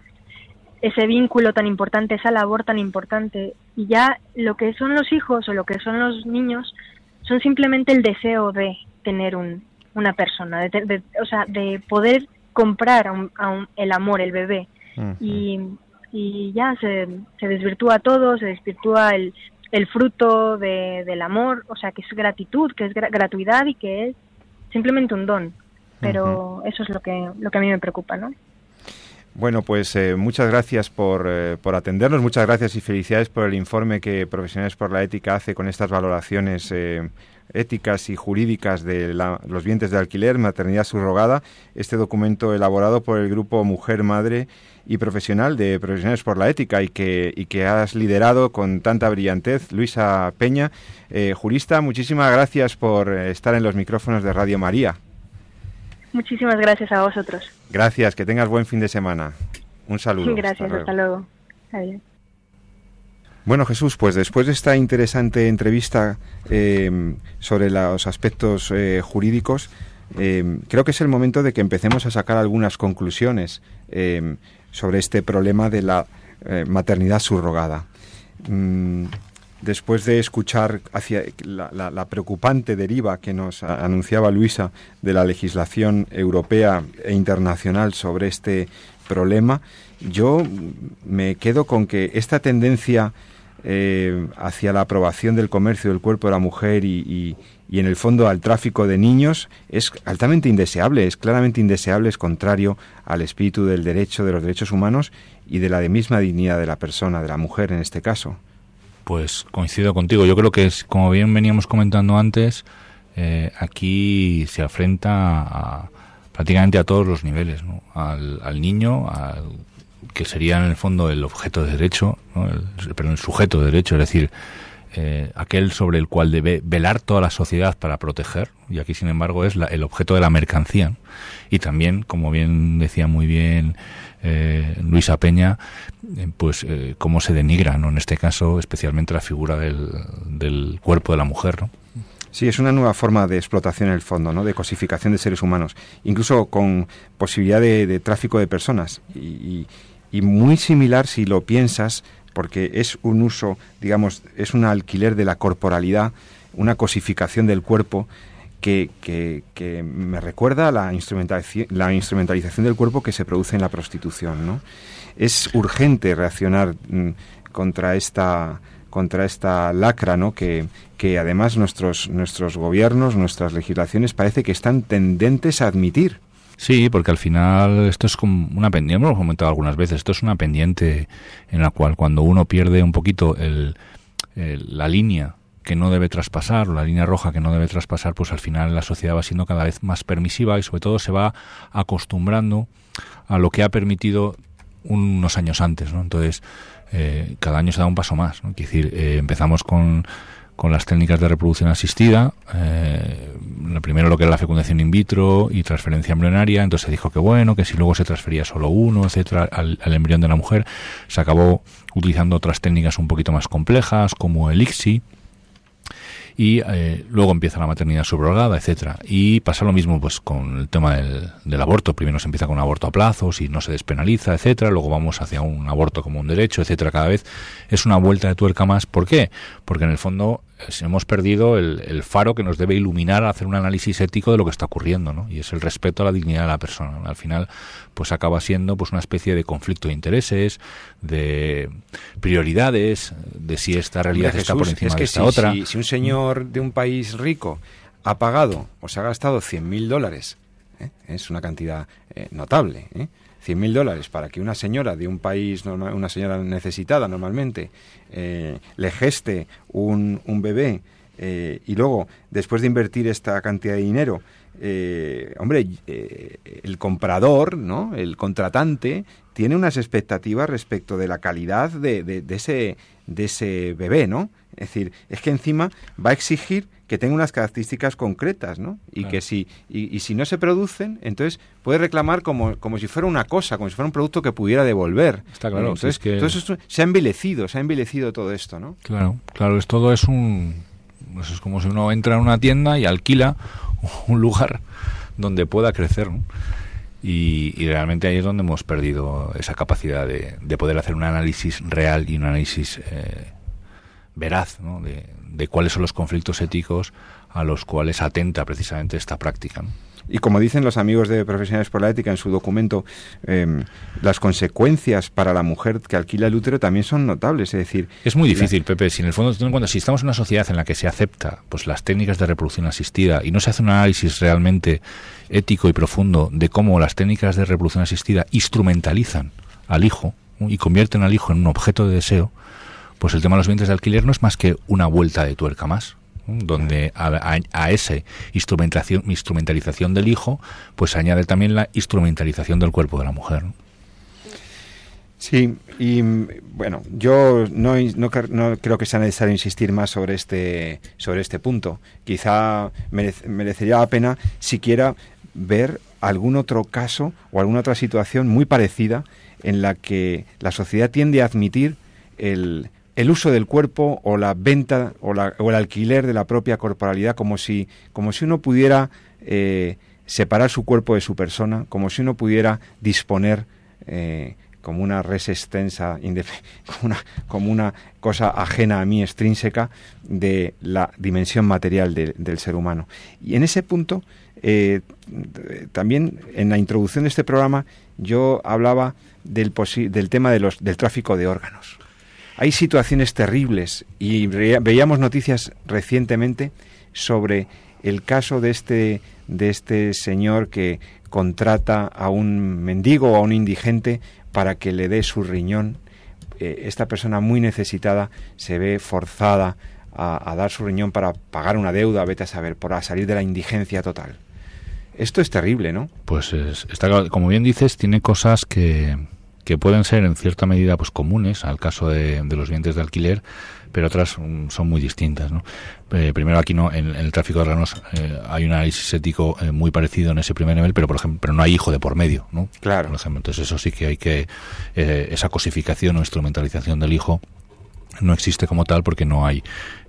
C: ese vínculo tan importante, esa labor tan importante, y ya lo que son los hijos o lo que son los niños son simplemente el deseo de tener un, una persona, de, o sea, de poder comprar a el amor, el bebé. y, y, ya se, se desvirtúa todo, se desvirtúa el, el fruto de, del amor, o sea, que es gratitud, que es gratuidad y que es simplemente un don pero eso es lo que, lo que a mí me preocupa, ¿no?
A: Bueno, pues eh, muchas gracias por, eh, por, atendernos, muchas gracias y felicidades por el informe que Profesionales por la Ética hace con estas valoraciones eh, éticas y jurídicas de los vientres de alquiler, maternidad subrogada. Este documento elaborado por el grupo Mujer, Madre y Profesional de Profesionales por la Ética y que, y que has liderado con tanta brillantez. Luisa Peña, jurista, muchísimas gracias por estar en los micrófonos de Radio María.
C: Muchísimas gracias a vosotros.
A: Gracias, que tengas buen fin de semana. Un saludo.
C: Gracias, hasta luego. Adiós.
A: Bueno, Jesús, pues después de esta interesante entrevista eh, sobre los aspectos eh, jurídicos, eh, creo que es el momento de que empecemos a sacar algunas conclusiones sobre este problema de la maternidad subrogada. Mm, después de escuchar hacia la, preocupante deriva que nos anunciaba Luisa de la legislación europea e internacional sobre este problema, yo me quedo con que esta tendencia eh, hacia la aprobación del comercio del cuerpo de la mujer y, en el fondo al tráfico de niños es altamente indeseable, es claramente indeseable, es contrario al espíritu del derecho, de los derechos humanos y de la misma dignidad de la persona, de la mujer en este caso.
B: Pues coincido contigo. Yo creo que, es, como bien veníamos comentando antes, eh, aquí se afrenta a, prácticamente a todos los niveles, ¿no? al, niño, al, que sería en el fondo el objeto de derecho, pero el sujeto de derecho, es decir, eh, aquel sobre el cual debe velar toda la sociedad para proteger, y aquí sin embargo es el objeto de la mercancía. Y también, como bien decía muy bien eh, Luisa Peña, eh, pues eh, cómo se denigra, ¿no? En este caso, especialmente la figura del, cuerpo de la mujer, ¿no?
A: Sí, es una nueva forma de explotación en el fondo, ¿no? de cosificación de seres humanos, incluso con posibilidad de, tráfico de personas. Y, y, muy similar, si lo piensas, porque es un uso, digamos, es un alquiler de la corporalidad, una cosificación del cuerpo que, que, me recuerda la instrumentalización, la instrumentalización del cuerpo que se produce en la prostitución. ¿no? Es urgente reaccionar mm, contra esta contra esta lacra, ¿no? Que, que además nuestros nuestros gobiernos, nuestras legislaciones parece que están tendentes a admitir.
B: Sí, porque al final esto es como una pendiente, hemos comentado algunas veces, esto es una pendiente en la cual cuando uno pierde un poquito el, la línea que no debe traspasar, o la línea roja que no debe traspasar, pues al final la sociedad va siendo cada vez más permisiva y sobre todo se va acostumbrando a lo que ha permitido unos años antes, ¿no? Entonces, eh, cada año se da un paso más, ¿no? Es decir, eh, empezamos con, con las técnicas de reproducción asistida, eh, primero lo que es la fecundación in vitro y transferencia embrionaria, entonces se dijo que bueno, que si luego se transfería solo uno, etcétera, al, al embrión de la mujer, se acabó utilizando otras técnicas un poquito más complejas, como el ICSI, y eh, luego empieza la maternidad subrogada, etcétera. Y pasa lo mismo pues con el tema del, del, aborto. Primero se empieza con un aborto a plazos y no se despenaliza, etcétera. Luego vamos hacia un aborto como un derecho, etcétera. Cada vez es una vuelta de tuerca más. ¿Por qué? Porque en el fondo hemos perdido el, faro que nos debe iluminar a hacer un análisis ético de lo que está ocurriendo, ¿no? Y es el respeto a la dignidad de la persona. Al final, pues acaba siendo pues una especie de conflicto de intereses, de prioridades, de si esta realidad está por encima de esta otra.
A: Si, un señor de un país rico ha pagado o se ha gastado 100.000 dólares, ¿eh? es una cantidad eh, notable, ¿eh? 100.000 dólares para que una señora de un país, una señora necesitada normalmente, eh, le geste un, un bebé eh, y luego, después de invertir esta cantidad de dinero, eh, hombre, el comprador, ¿no? el contratante, tiene unas expectativas respecto de la calidad de, de, ese, de ese bebé, ¿no? Es decir, es que encima va a exigir que tenga unas características concretas, ¿no? Y que si y, si no se producen, entonces puede reclamar como, como si fuera una cosa, como si fuera un producto que pudiera devolver.
B: Está claro.
A: Entonces, que... se ha envilecido, se ha envilecido todo esto, ¿no?
B: Claro, claro, es todo es un pues es como si uno entra en una tienda y alquila *laughs* un lugar donde pueda crecer, ¿no? Y, realmente ahí es donde hemos perdido esa capacidad de, de poder hacer un análisis real y un análisis eh, veraz ¿no? de, de cuáles son los conflictos éticos a los cuales atenta precisamente esta práctica.
A: Y como dicen los amigos de Profesionales por la Ética en su documento, em, las consecuencias para la mujer que alquila el útero también son notables. Es decir,
B: es muy difícil, Pepe. Si en el fondo, cuando si estamos en una sociedad en la que se acepta pues las técnicas de reproducción asistida y no se hace un análisis realmente ético y profundo de cómo las técnicas de reproducción asistida instrumentalizan al hijo y convierten al hijo en un objeto de deseo, pues el tema de los bienes de alquiler no es más que una vuelta de tuerca más donde a, a, esa instrumentación, instrumentalización del hijo, pues añade también la instrumentalización del cuerpo de la mujer.
A: Sí, y bueno, yo no, no, creo que sea necesario insistir más sobre este, sobre este punto. Quizá merecería la pena siquiera ver algún otro caso o alguna otra situación muy parecida en la que la sociedad tiende a admitir el, el uso del cuerpo o la venta o, la, o, el alquiler de la propia corporalidad como si, como si uno pudiera eh, separar su cuerpo de su persona, como si uno pudiera disponer eh, como una res extensa, *laughs* como una, como una cosa ajena a mí, extrínseca, de la dimensión material del ser humano. Y en ese punto, eh, también en la introducción de este programa, yo hablaba del, del tema de los, del tráfico de órganos. Hay situaciones terribles y veíamos noticias recientemente sobre el caso de este, de este señor que contrata a un mendigo o a un indigente para que le dé su riñón. Eh, esta persona muy necesitada se ve forzada a, dar su riñón para pagar una deuda, vete a saber, para salir de la indigencia total. Esto es terrible, ¿no?
B: Pues está, como bien dices, tiene cosas que, que pueden ser en cierta medida pues comunes al caso de, los bienes de alquiler, pero otras mm, son muy distintas. ¿no? Eh, primero aquí no en, el tráfico de órganos eh, hay un análisis ético eh, muy parecido en ese primer nivel, pero por ejemplo, pero no hay hijo de por medio, ¿no?
A: Claro.
B: Por ejemplo, entonces eso sí que hay que esa cosificación o instrumentalización del hijo no existe como tal porque no hay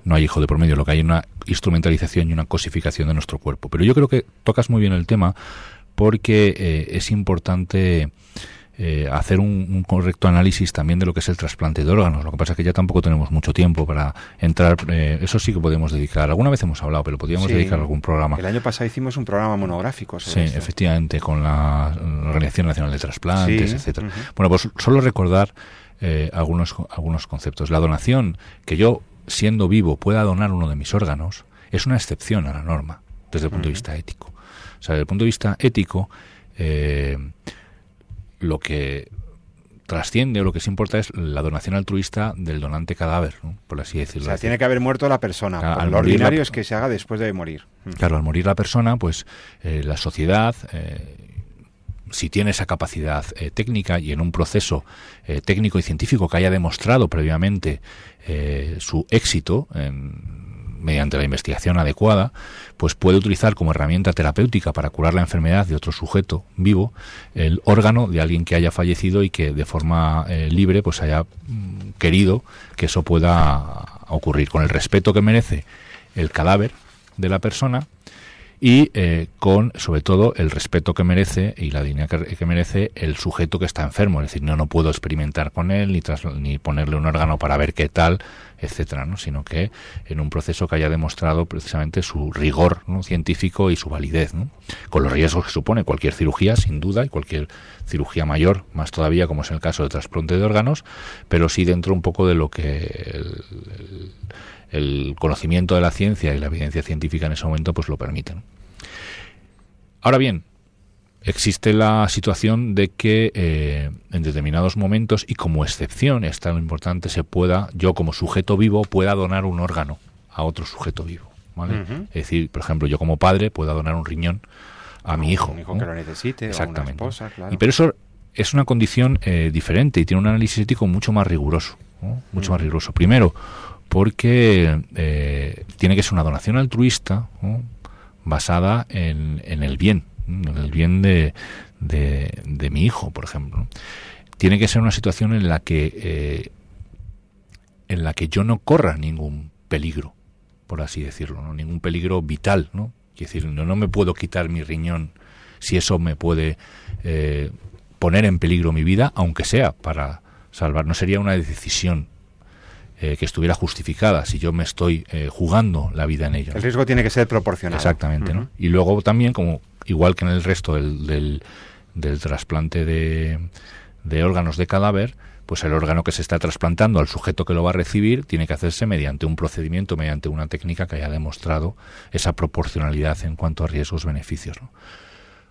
B: no hay hijo de por medio, lo que hay es una instrumentalización y una cosificación de nuestro cuerpo. Pero yo creo que tocas muy bien el tema porque es importante eh, hacer un, correcto análisis también de lo que es el trasplante de órganos. Lo que pasa es que ya tampoco tenemos mucho tiempo para entrar. Eh, eso sí que podemos dedicar. Alguna vez hemos hablado, pero podríamos dedicar algún programa.
A: El año pasado hicimos un programa monográfico.
B: sí, efectivamente, con la Organización Nacional de Trasplantes, etcétera. Bueno, pues solo recordar eh, algunos algunos conceptos. La donación, que yo siendo vivo pueda donar uno de mis órganos, es una excepción a la norma desde el punto de vista ético. O sea, desde el punto de vista ético. Eh, lo que trasciende o lo que sí importa es la donación altruista del donante cadáver, por así decirlo.
A: O sea, tiene que haber muerto la persona. lo ordinario es que se haga después de morir.
B: Mm. Claro, al morir la persona, pues eh, la sociedad, eh, si tiene esa capacidad eh, técnica y en un proceso técnico y científico que haya demostrado previamente su éxito en mediante la investigación adecuada, pues puede utilizar como herramienta terapéutica para curar la enfermedad de otro sujeto vivo el órgano de alguien que haya fallecido y que de forma eh, libre pues haya mm, querido que eso pueda ocurrir. Con el respeto que merece el cadáver de la persona y eh, con sobre todo el respeto que merece y la dignidad que, merece el sujeto que está enfermo. Es decir no no puedo experimentar con él ni ni ponerle un órgano para ver qué tal etcétera, ¿no? sino que en un proceso que haya demostrado precisamente su rigor ¿no? científico y su validez, con los riesgos que supone cualquier cirugía, sin duda, y cualquier cirugía mayor, más todavía, como es el caso de trasplante de órganos, pero sí dentro un poco de lo que el, el conocimiento de la ciencia y la evidencia científica en ese momento pues lo permiten. Ahora bien, existe la situación de que eh, en determinados momentos y como excepción es tan importante se pueda yo como sujeto vivo pueda donar un órgano a otro sujeto vivo ¿vale? es decir por ejemplo yo como padre pueda donar un riñón a mi hijo
A: un hijo que lo necesite
B: exactamente
A: o una esposa, claro.
B: y pero eso es una condición eh, diferente y tiene un análisis ético mucho más riguroso ¿no? mucho más riguroso primero porque eh, tiene que ser una donación altruista ¿no? basada en, en el bien en el bien de, de, de mi hijo, por ejemplo. Tiene que ser una situación en la que eh, en la que yo no corra ningún peligro, por así decirlo, ¿no? ningún peligro vital, ¿no? Es decir, no, no me puedo quitar mi riñón si eso me puede eh, poner en peligro mi vida, aunque sea para salvar. No sería una decisión eh, que estuviera justificada si yo me estoy eh, jugando la vida en ello.
A: El riesgo tiene que ser proporcional.
B: Exactamente, ¿no? Y luego también, como igual que en el resto del, del, del trasplante de, de órganos de cadáver, pues el órgano que se está trasplantando al sujeto que lo va a recibir tiene que hacerse mediante un procedimiento, mediante una técnica que haya demostrado esa proporcionalidad en cuanto a riesgos-beneficios. ¿no?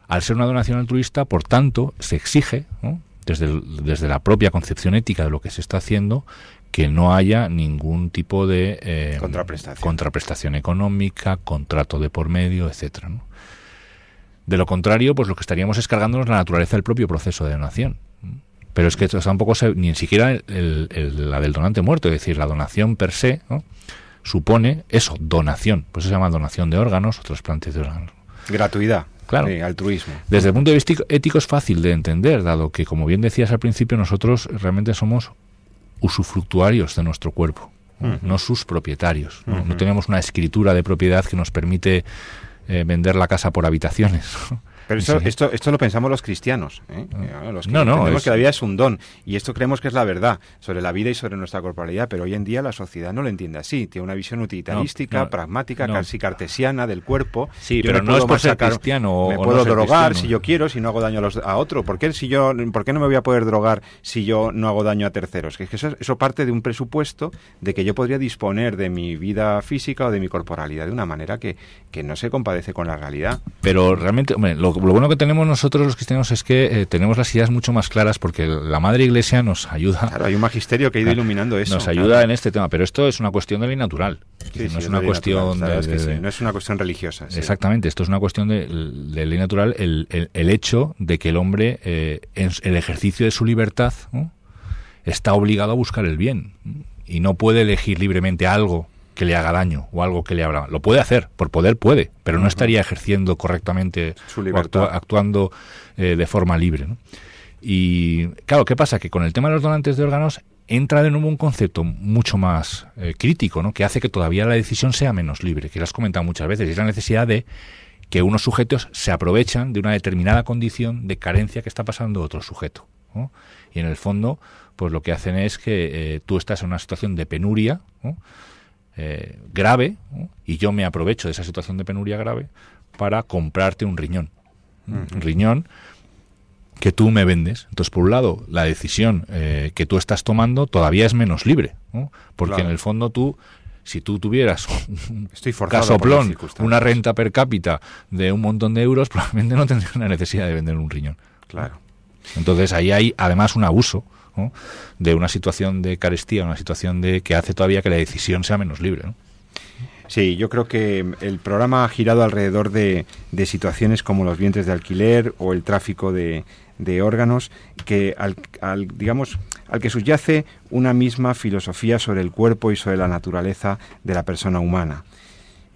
B: Al ser una donación altruista, por tanto, se exige, ¿no? desde, el, desde la propia concepción ética de lo que se está haciendo, que no haya ningún tipo de
A: eh, contraprestación.
B: contraprestación económica, contrato de por medio, etcétera. ¿no? De lo contrario, pues lo que estaríamos es cargándonos la naturaleza del propio proceso de donación. Pero es que tampoco se, ni siquiera el, el, el, la del donante muerto, es decir, la donación per se, ¿no? supone eso, donación. Pues eso se llama donación de órganos o trasplantes de órganos.
A: Gratuidad.
B: Claro.
A: Sí, altruismo.
B: Desde el punto de vista ético es fácil de entender, dado que, como bien decías al principio, nosotros realmente somos usufructuarios de nuestro cuerpo, uh -huh. no sus propietarios. ¿no? Uh -huh. no tenemos una escritura de propiedad que nos permite eh, vender la casa por habitaciones.
A: Pero eso, sí. esto, esto lo pensamos los cristianos. ¿eh? Los que no, no, es... que la vida es un don. Y esto creemos que es la verdad sobre la vida y sobre nuestra corporalidad. Pero hoy en día la sociedad no lo entiende así. Tiene una visión utilitarística, no, pragmática, casi cartesiana del cuerpo.
B: Sí, yo pero no es por ser cristiano.
A: Me puedo drogar si yo quiero, si no hago daño a, los, a otro. ¿Por qué, si yo, ¿Por qué no me voy a poder drogar si yo no hago daño a terceros? Que es que eso, eso parte de un presupuesto de que yo podría disponer de mi vida física o de mi corporalidad de una manera que, que no se compadece con la realidad.
B: Pero realmente, hombre, lo, lo bueno que tenemos nosotros los cristianos es que eh, tenemos las ideas mucho más claras porque la Madre Iglesia nos ayuda.
A: Claro, hay un magisterio que ha ido iluminando eso.
B: Nos ayuda claro. en este tema, pero esto es una cuestión de ley natural.
A: Sí,
B: no
A: sí,
B: es una cuestión
A: natural,
B: de,
A: es sí, no es una cuestión religiosa.
B: Exactamente, esto es una cuestión de, de ley natural, el, el, el, hecho de que el hombre, eh, en el ejercicio de su libertad, ¿no? está obligado a buscar el bien y no puede elegir libremente algo que le haga daño o algo que le haga lo puede hacer por poder puede pero no estaría ejerciendo correctamente
A: su libertad
B: actua, actuando eh, de forma libre ¿no? y claro qué pasa que con el tema de los donantes de órganos entra de nuevo un concepto mucho más eh, crítico no que hace que todavía la decisión sea menos libre que lo has comentado muchas veces y es la necesidad de que unos sujetos se aprovechan de una determinada condición de carencia que está pasando otro sujeto ¿no? y en el fondo pues lo que hacen es que eh, tú estás en una situación de penuria ¿no? Eh, grave ¿no? y yo me aprovecho de esa situación de penuria grave para comprarte un riñón. Uh -huh. Un riñón que tú me vendes. Entonces, por un lado, la decisión eh, que tú estás tomando todavía es menos libre, ¿no? porque claro. en el fondo tú si tú tuvieras un
A: Estoy
B: casoplón, una renta per cápita de un montón de euros, *laughs* probablemente no tendrías la necesidad de vender un riñón.
A: Claro.
B: Entonces ahí hay además un abuso de una situación de carestía, una situación de que hace todavía que la decisión sea menos libre.
A: Sí, yo creo que el programa ha girado alrededor de, de situaciones como los vientres de alquiler o el tráfico de, de órganos que al, al, digamos al que subyace una misma filosofía sobre el cuerpo y sobre la naturaleza de la persona humana.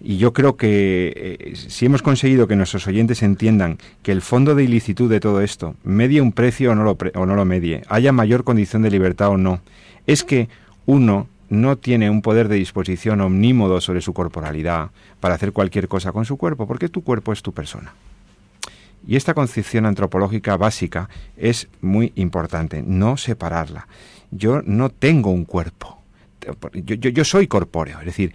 A: Y yo creo que eh, si hemos conseguido que nuestros oyentes entiendan que el fondo de ilicitud de todo esto medie un precio o no lo, o no lo medie, haya mayor condición de libertad o no, es que uno no tiene un poder de disposición omnímodo sobre su corporalidad para hacer cualquier cosa con su cuerpo, porque tu cuerpo es tu persona. Y esta concepción antropológica básica es muy importante, no separarla. Yo no tengo un cuerpo, yo, yo soy corpóreo, es decir,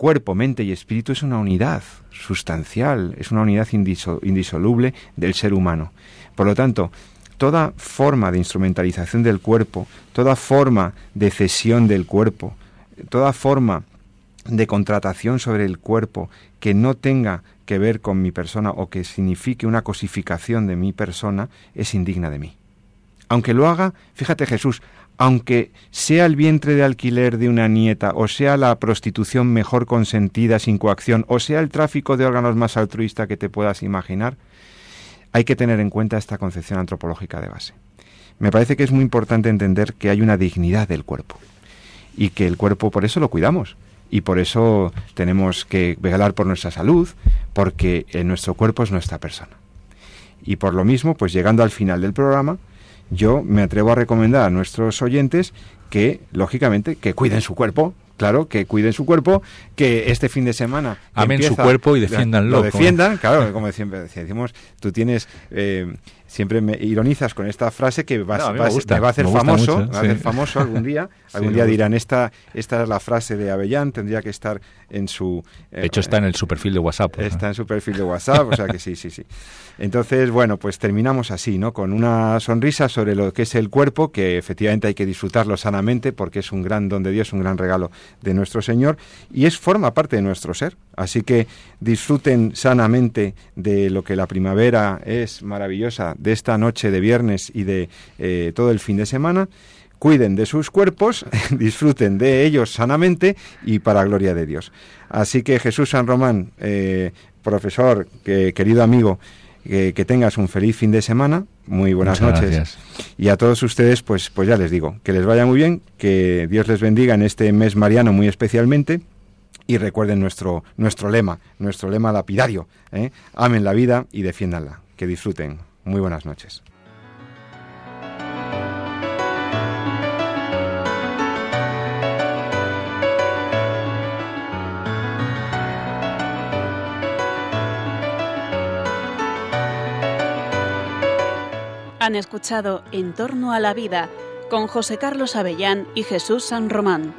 A: cuerpo, mente y espíritu es una unidad sustancial, es una unidad indisoluble del ser humano. Por lo tanto, toda forma de instrumentalización del cuerpo, toda forma de cesión del cuerpo, toda forma de contratación sobre el cuerpo que no tenga que ver con mi persona o que signifique una cosificación de mi persona es indigna de mí. Aunque lo haga, fíjate Jesús, aunque sea el vientre de alquiler de una nieta, o sea la prostitución mejor consentida sin coacción, o sea el tráfico de órganos más altruista que te puedas imaginar, hay que tener en cuenta esta concepción antropológica de base. Me parece que es muy importante entender que hay una dignidad del cuerpo y que el cuerpo por eso lo cuidamos y por eso tenemos que velar por nuestra salud, porque nuestro cuerpo es nuestra persona. Y por lo mismo, pues llegando al final del programa, yo me atrevo a recomendar a nuestros oyentes que, lógicamente, que cuiden su cuerpo, claro, que cuiden su cuerpo, que este fin de semana...
B: Amen su cuerpo y defiéndanlo.
A: Lo defiendan, claro, como siempre decimos, tú tienes... Eh, siempre me ironizas con esta frase que va, a hacer famoso, va a hacer famoso algún día. *laughs* Algún día dirán, esta, esta es la frase de Avellán, tendría que estar en su...
B: de hecho, está en el, su perfil de WhatsApp.
A: Está en su perfil de WhatsApp, o sea que sí, sí, sí. Entonces, bueno, pues terminamos así, ¿no? Con una sonrisa sobre lo que es el cuerpo, que efectivamente hay que disfrutarlo sanamente porque es un gran don de Dios, un gran regalo de nuestro Señor y es forma parte de nuestro ser. Así que disfruten sanamente de lo que la primavera es maravillosa, de esta noche de viernes y de eh, todo el fin de semana cuiden de sus cuerpos, *laughs* disfruten de ellos sanamente y para gloria de Dios. Así que Jesús San Román, eh, profesor, querido amigo, que tengas un feliz fin de semana, muy buenas noches. Y a todos ustedes, pues, pues ya les digo, que les vaya muy bien, que Dios les bendiga en este mes mariano muy especialmente. Y recuerden nuestro, nuestro lema, nuestro lema lapidario, ¿eh? amen la vida y defiéndanla. Que disfruten. Muy buenas noches.
D: Han escuchado En torno a la vida con José Carlos Avellán y Jesús San Román.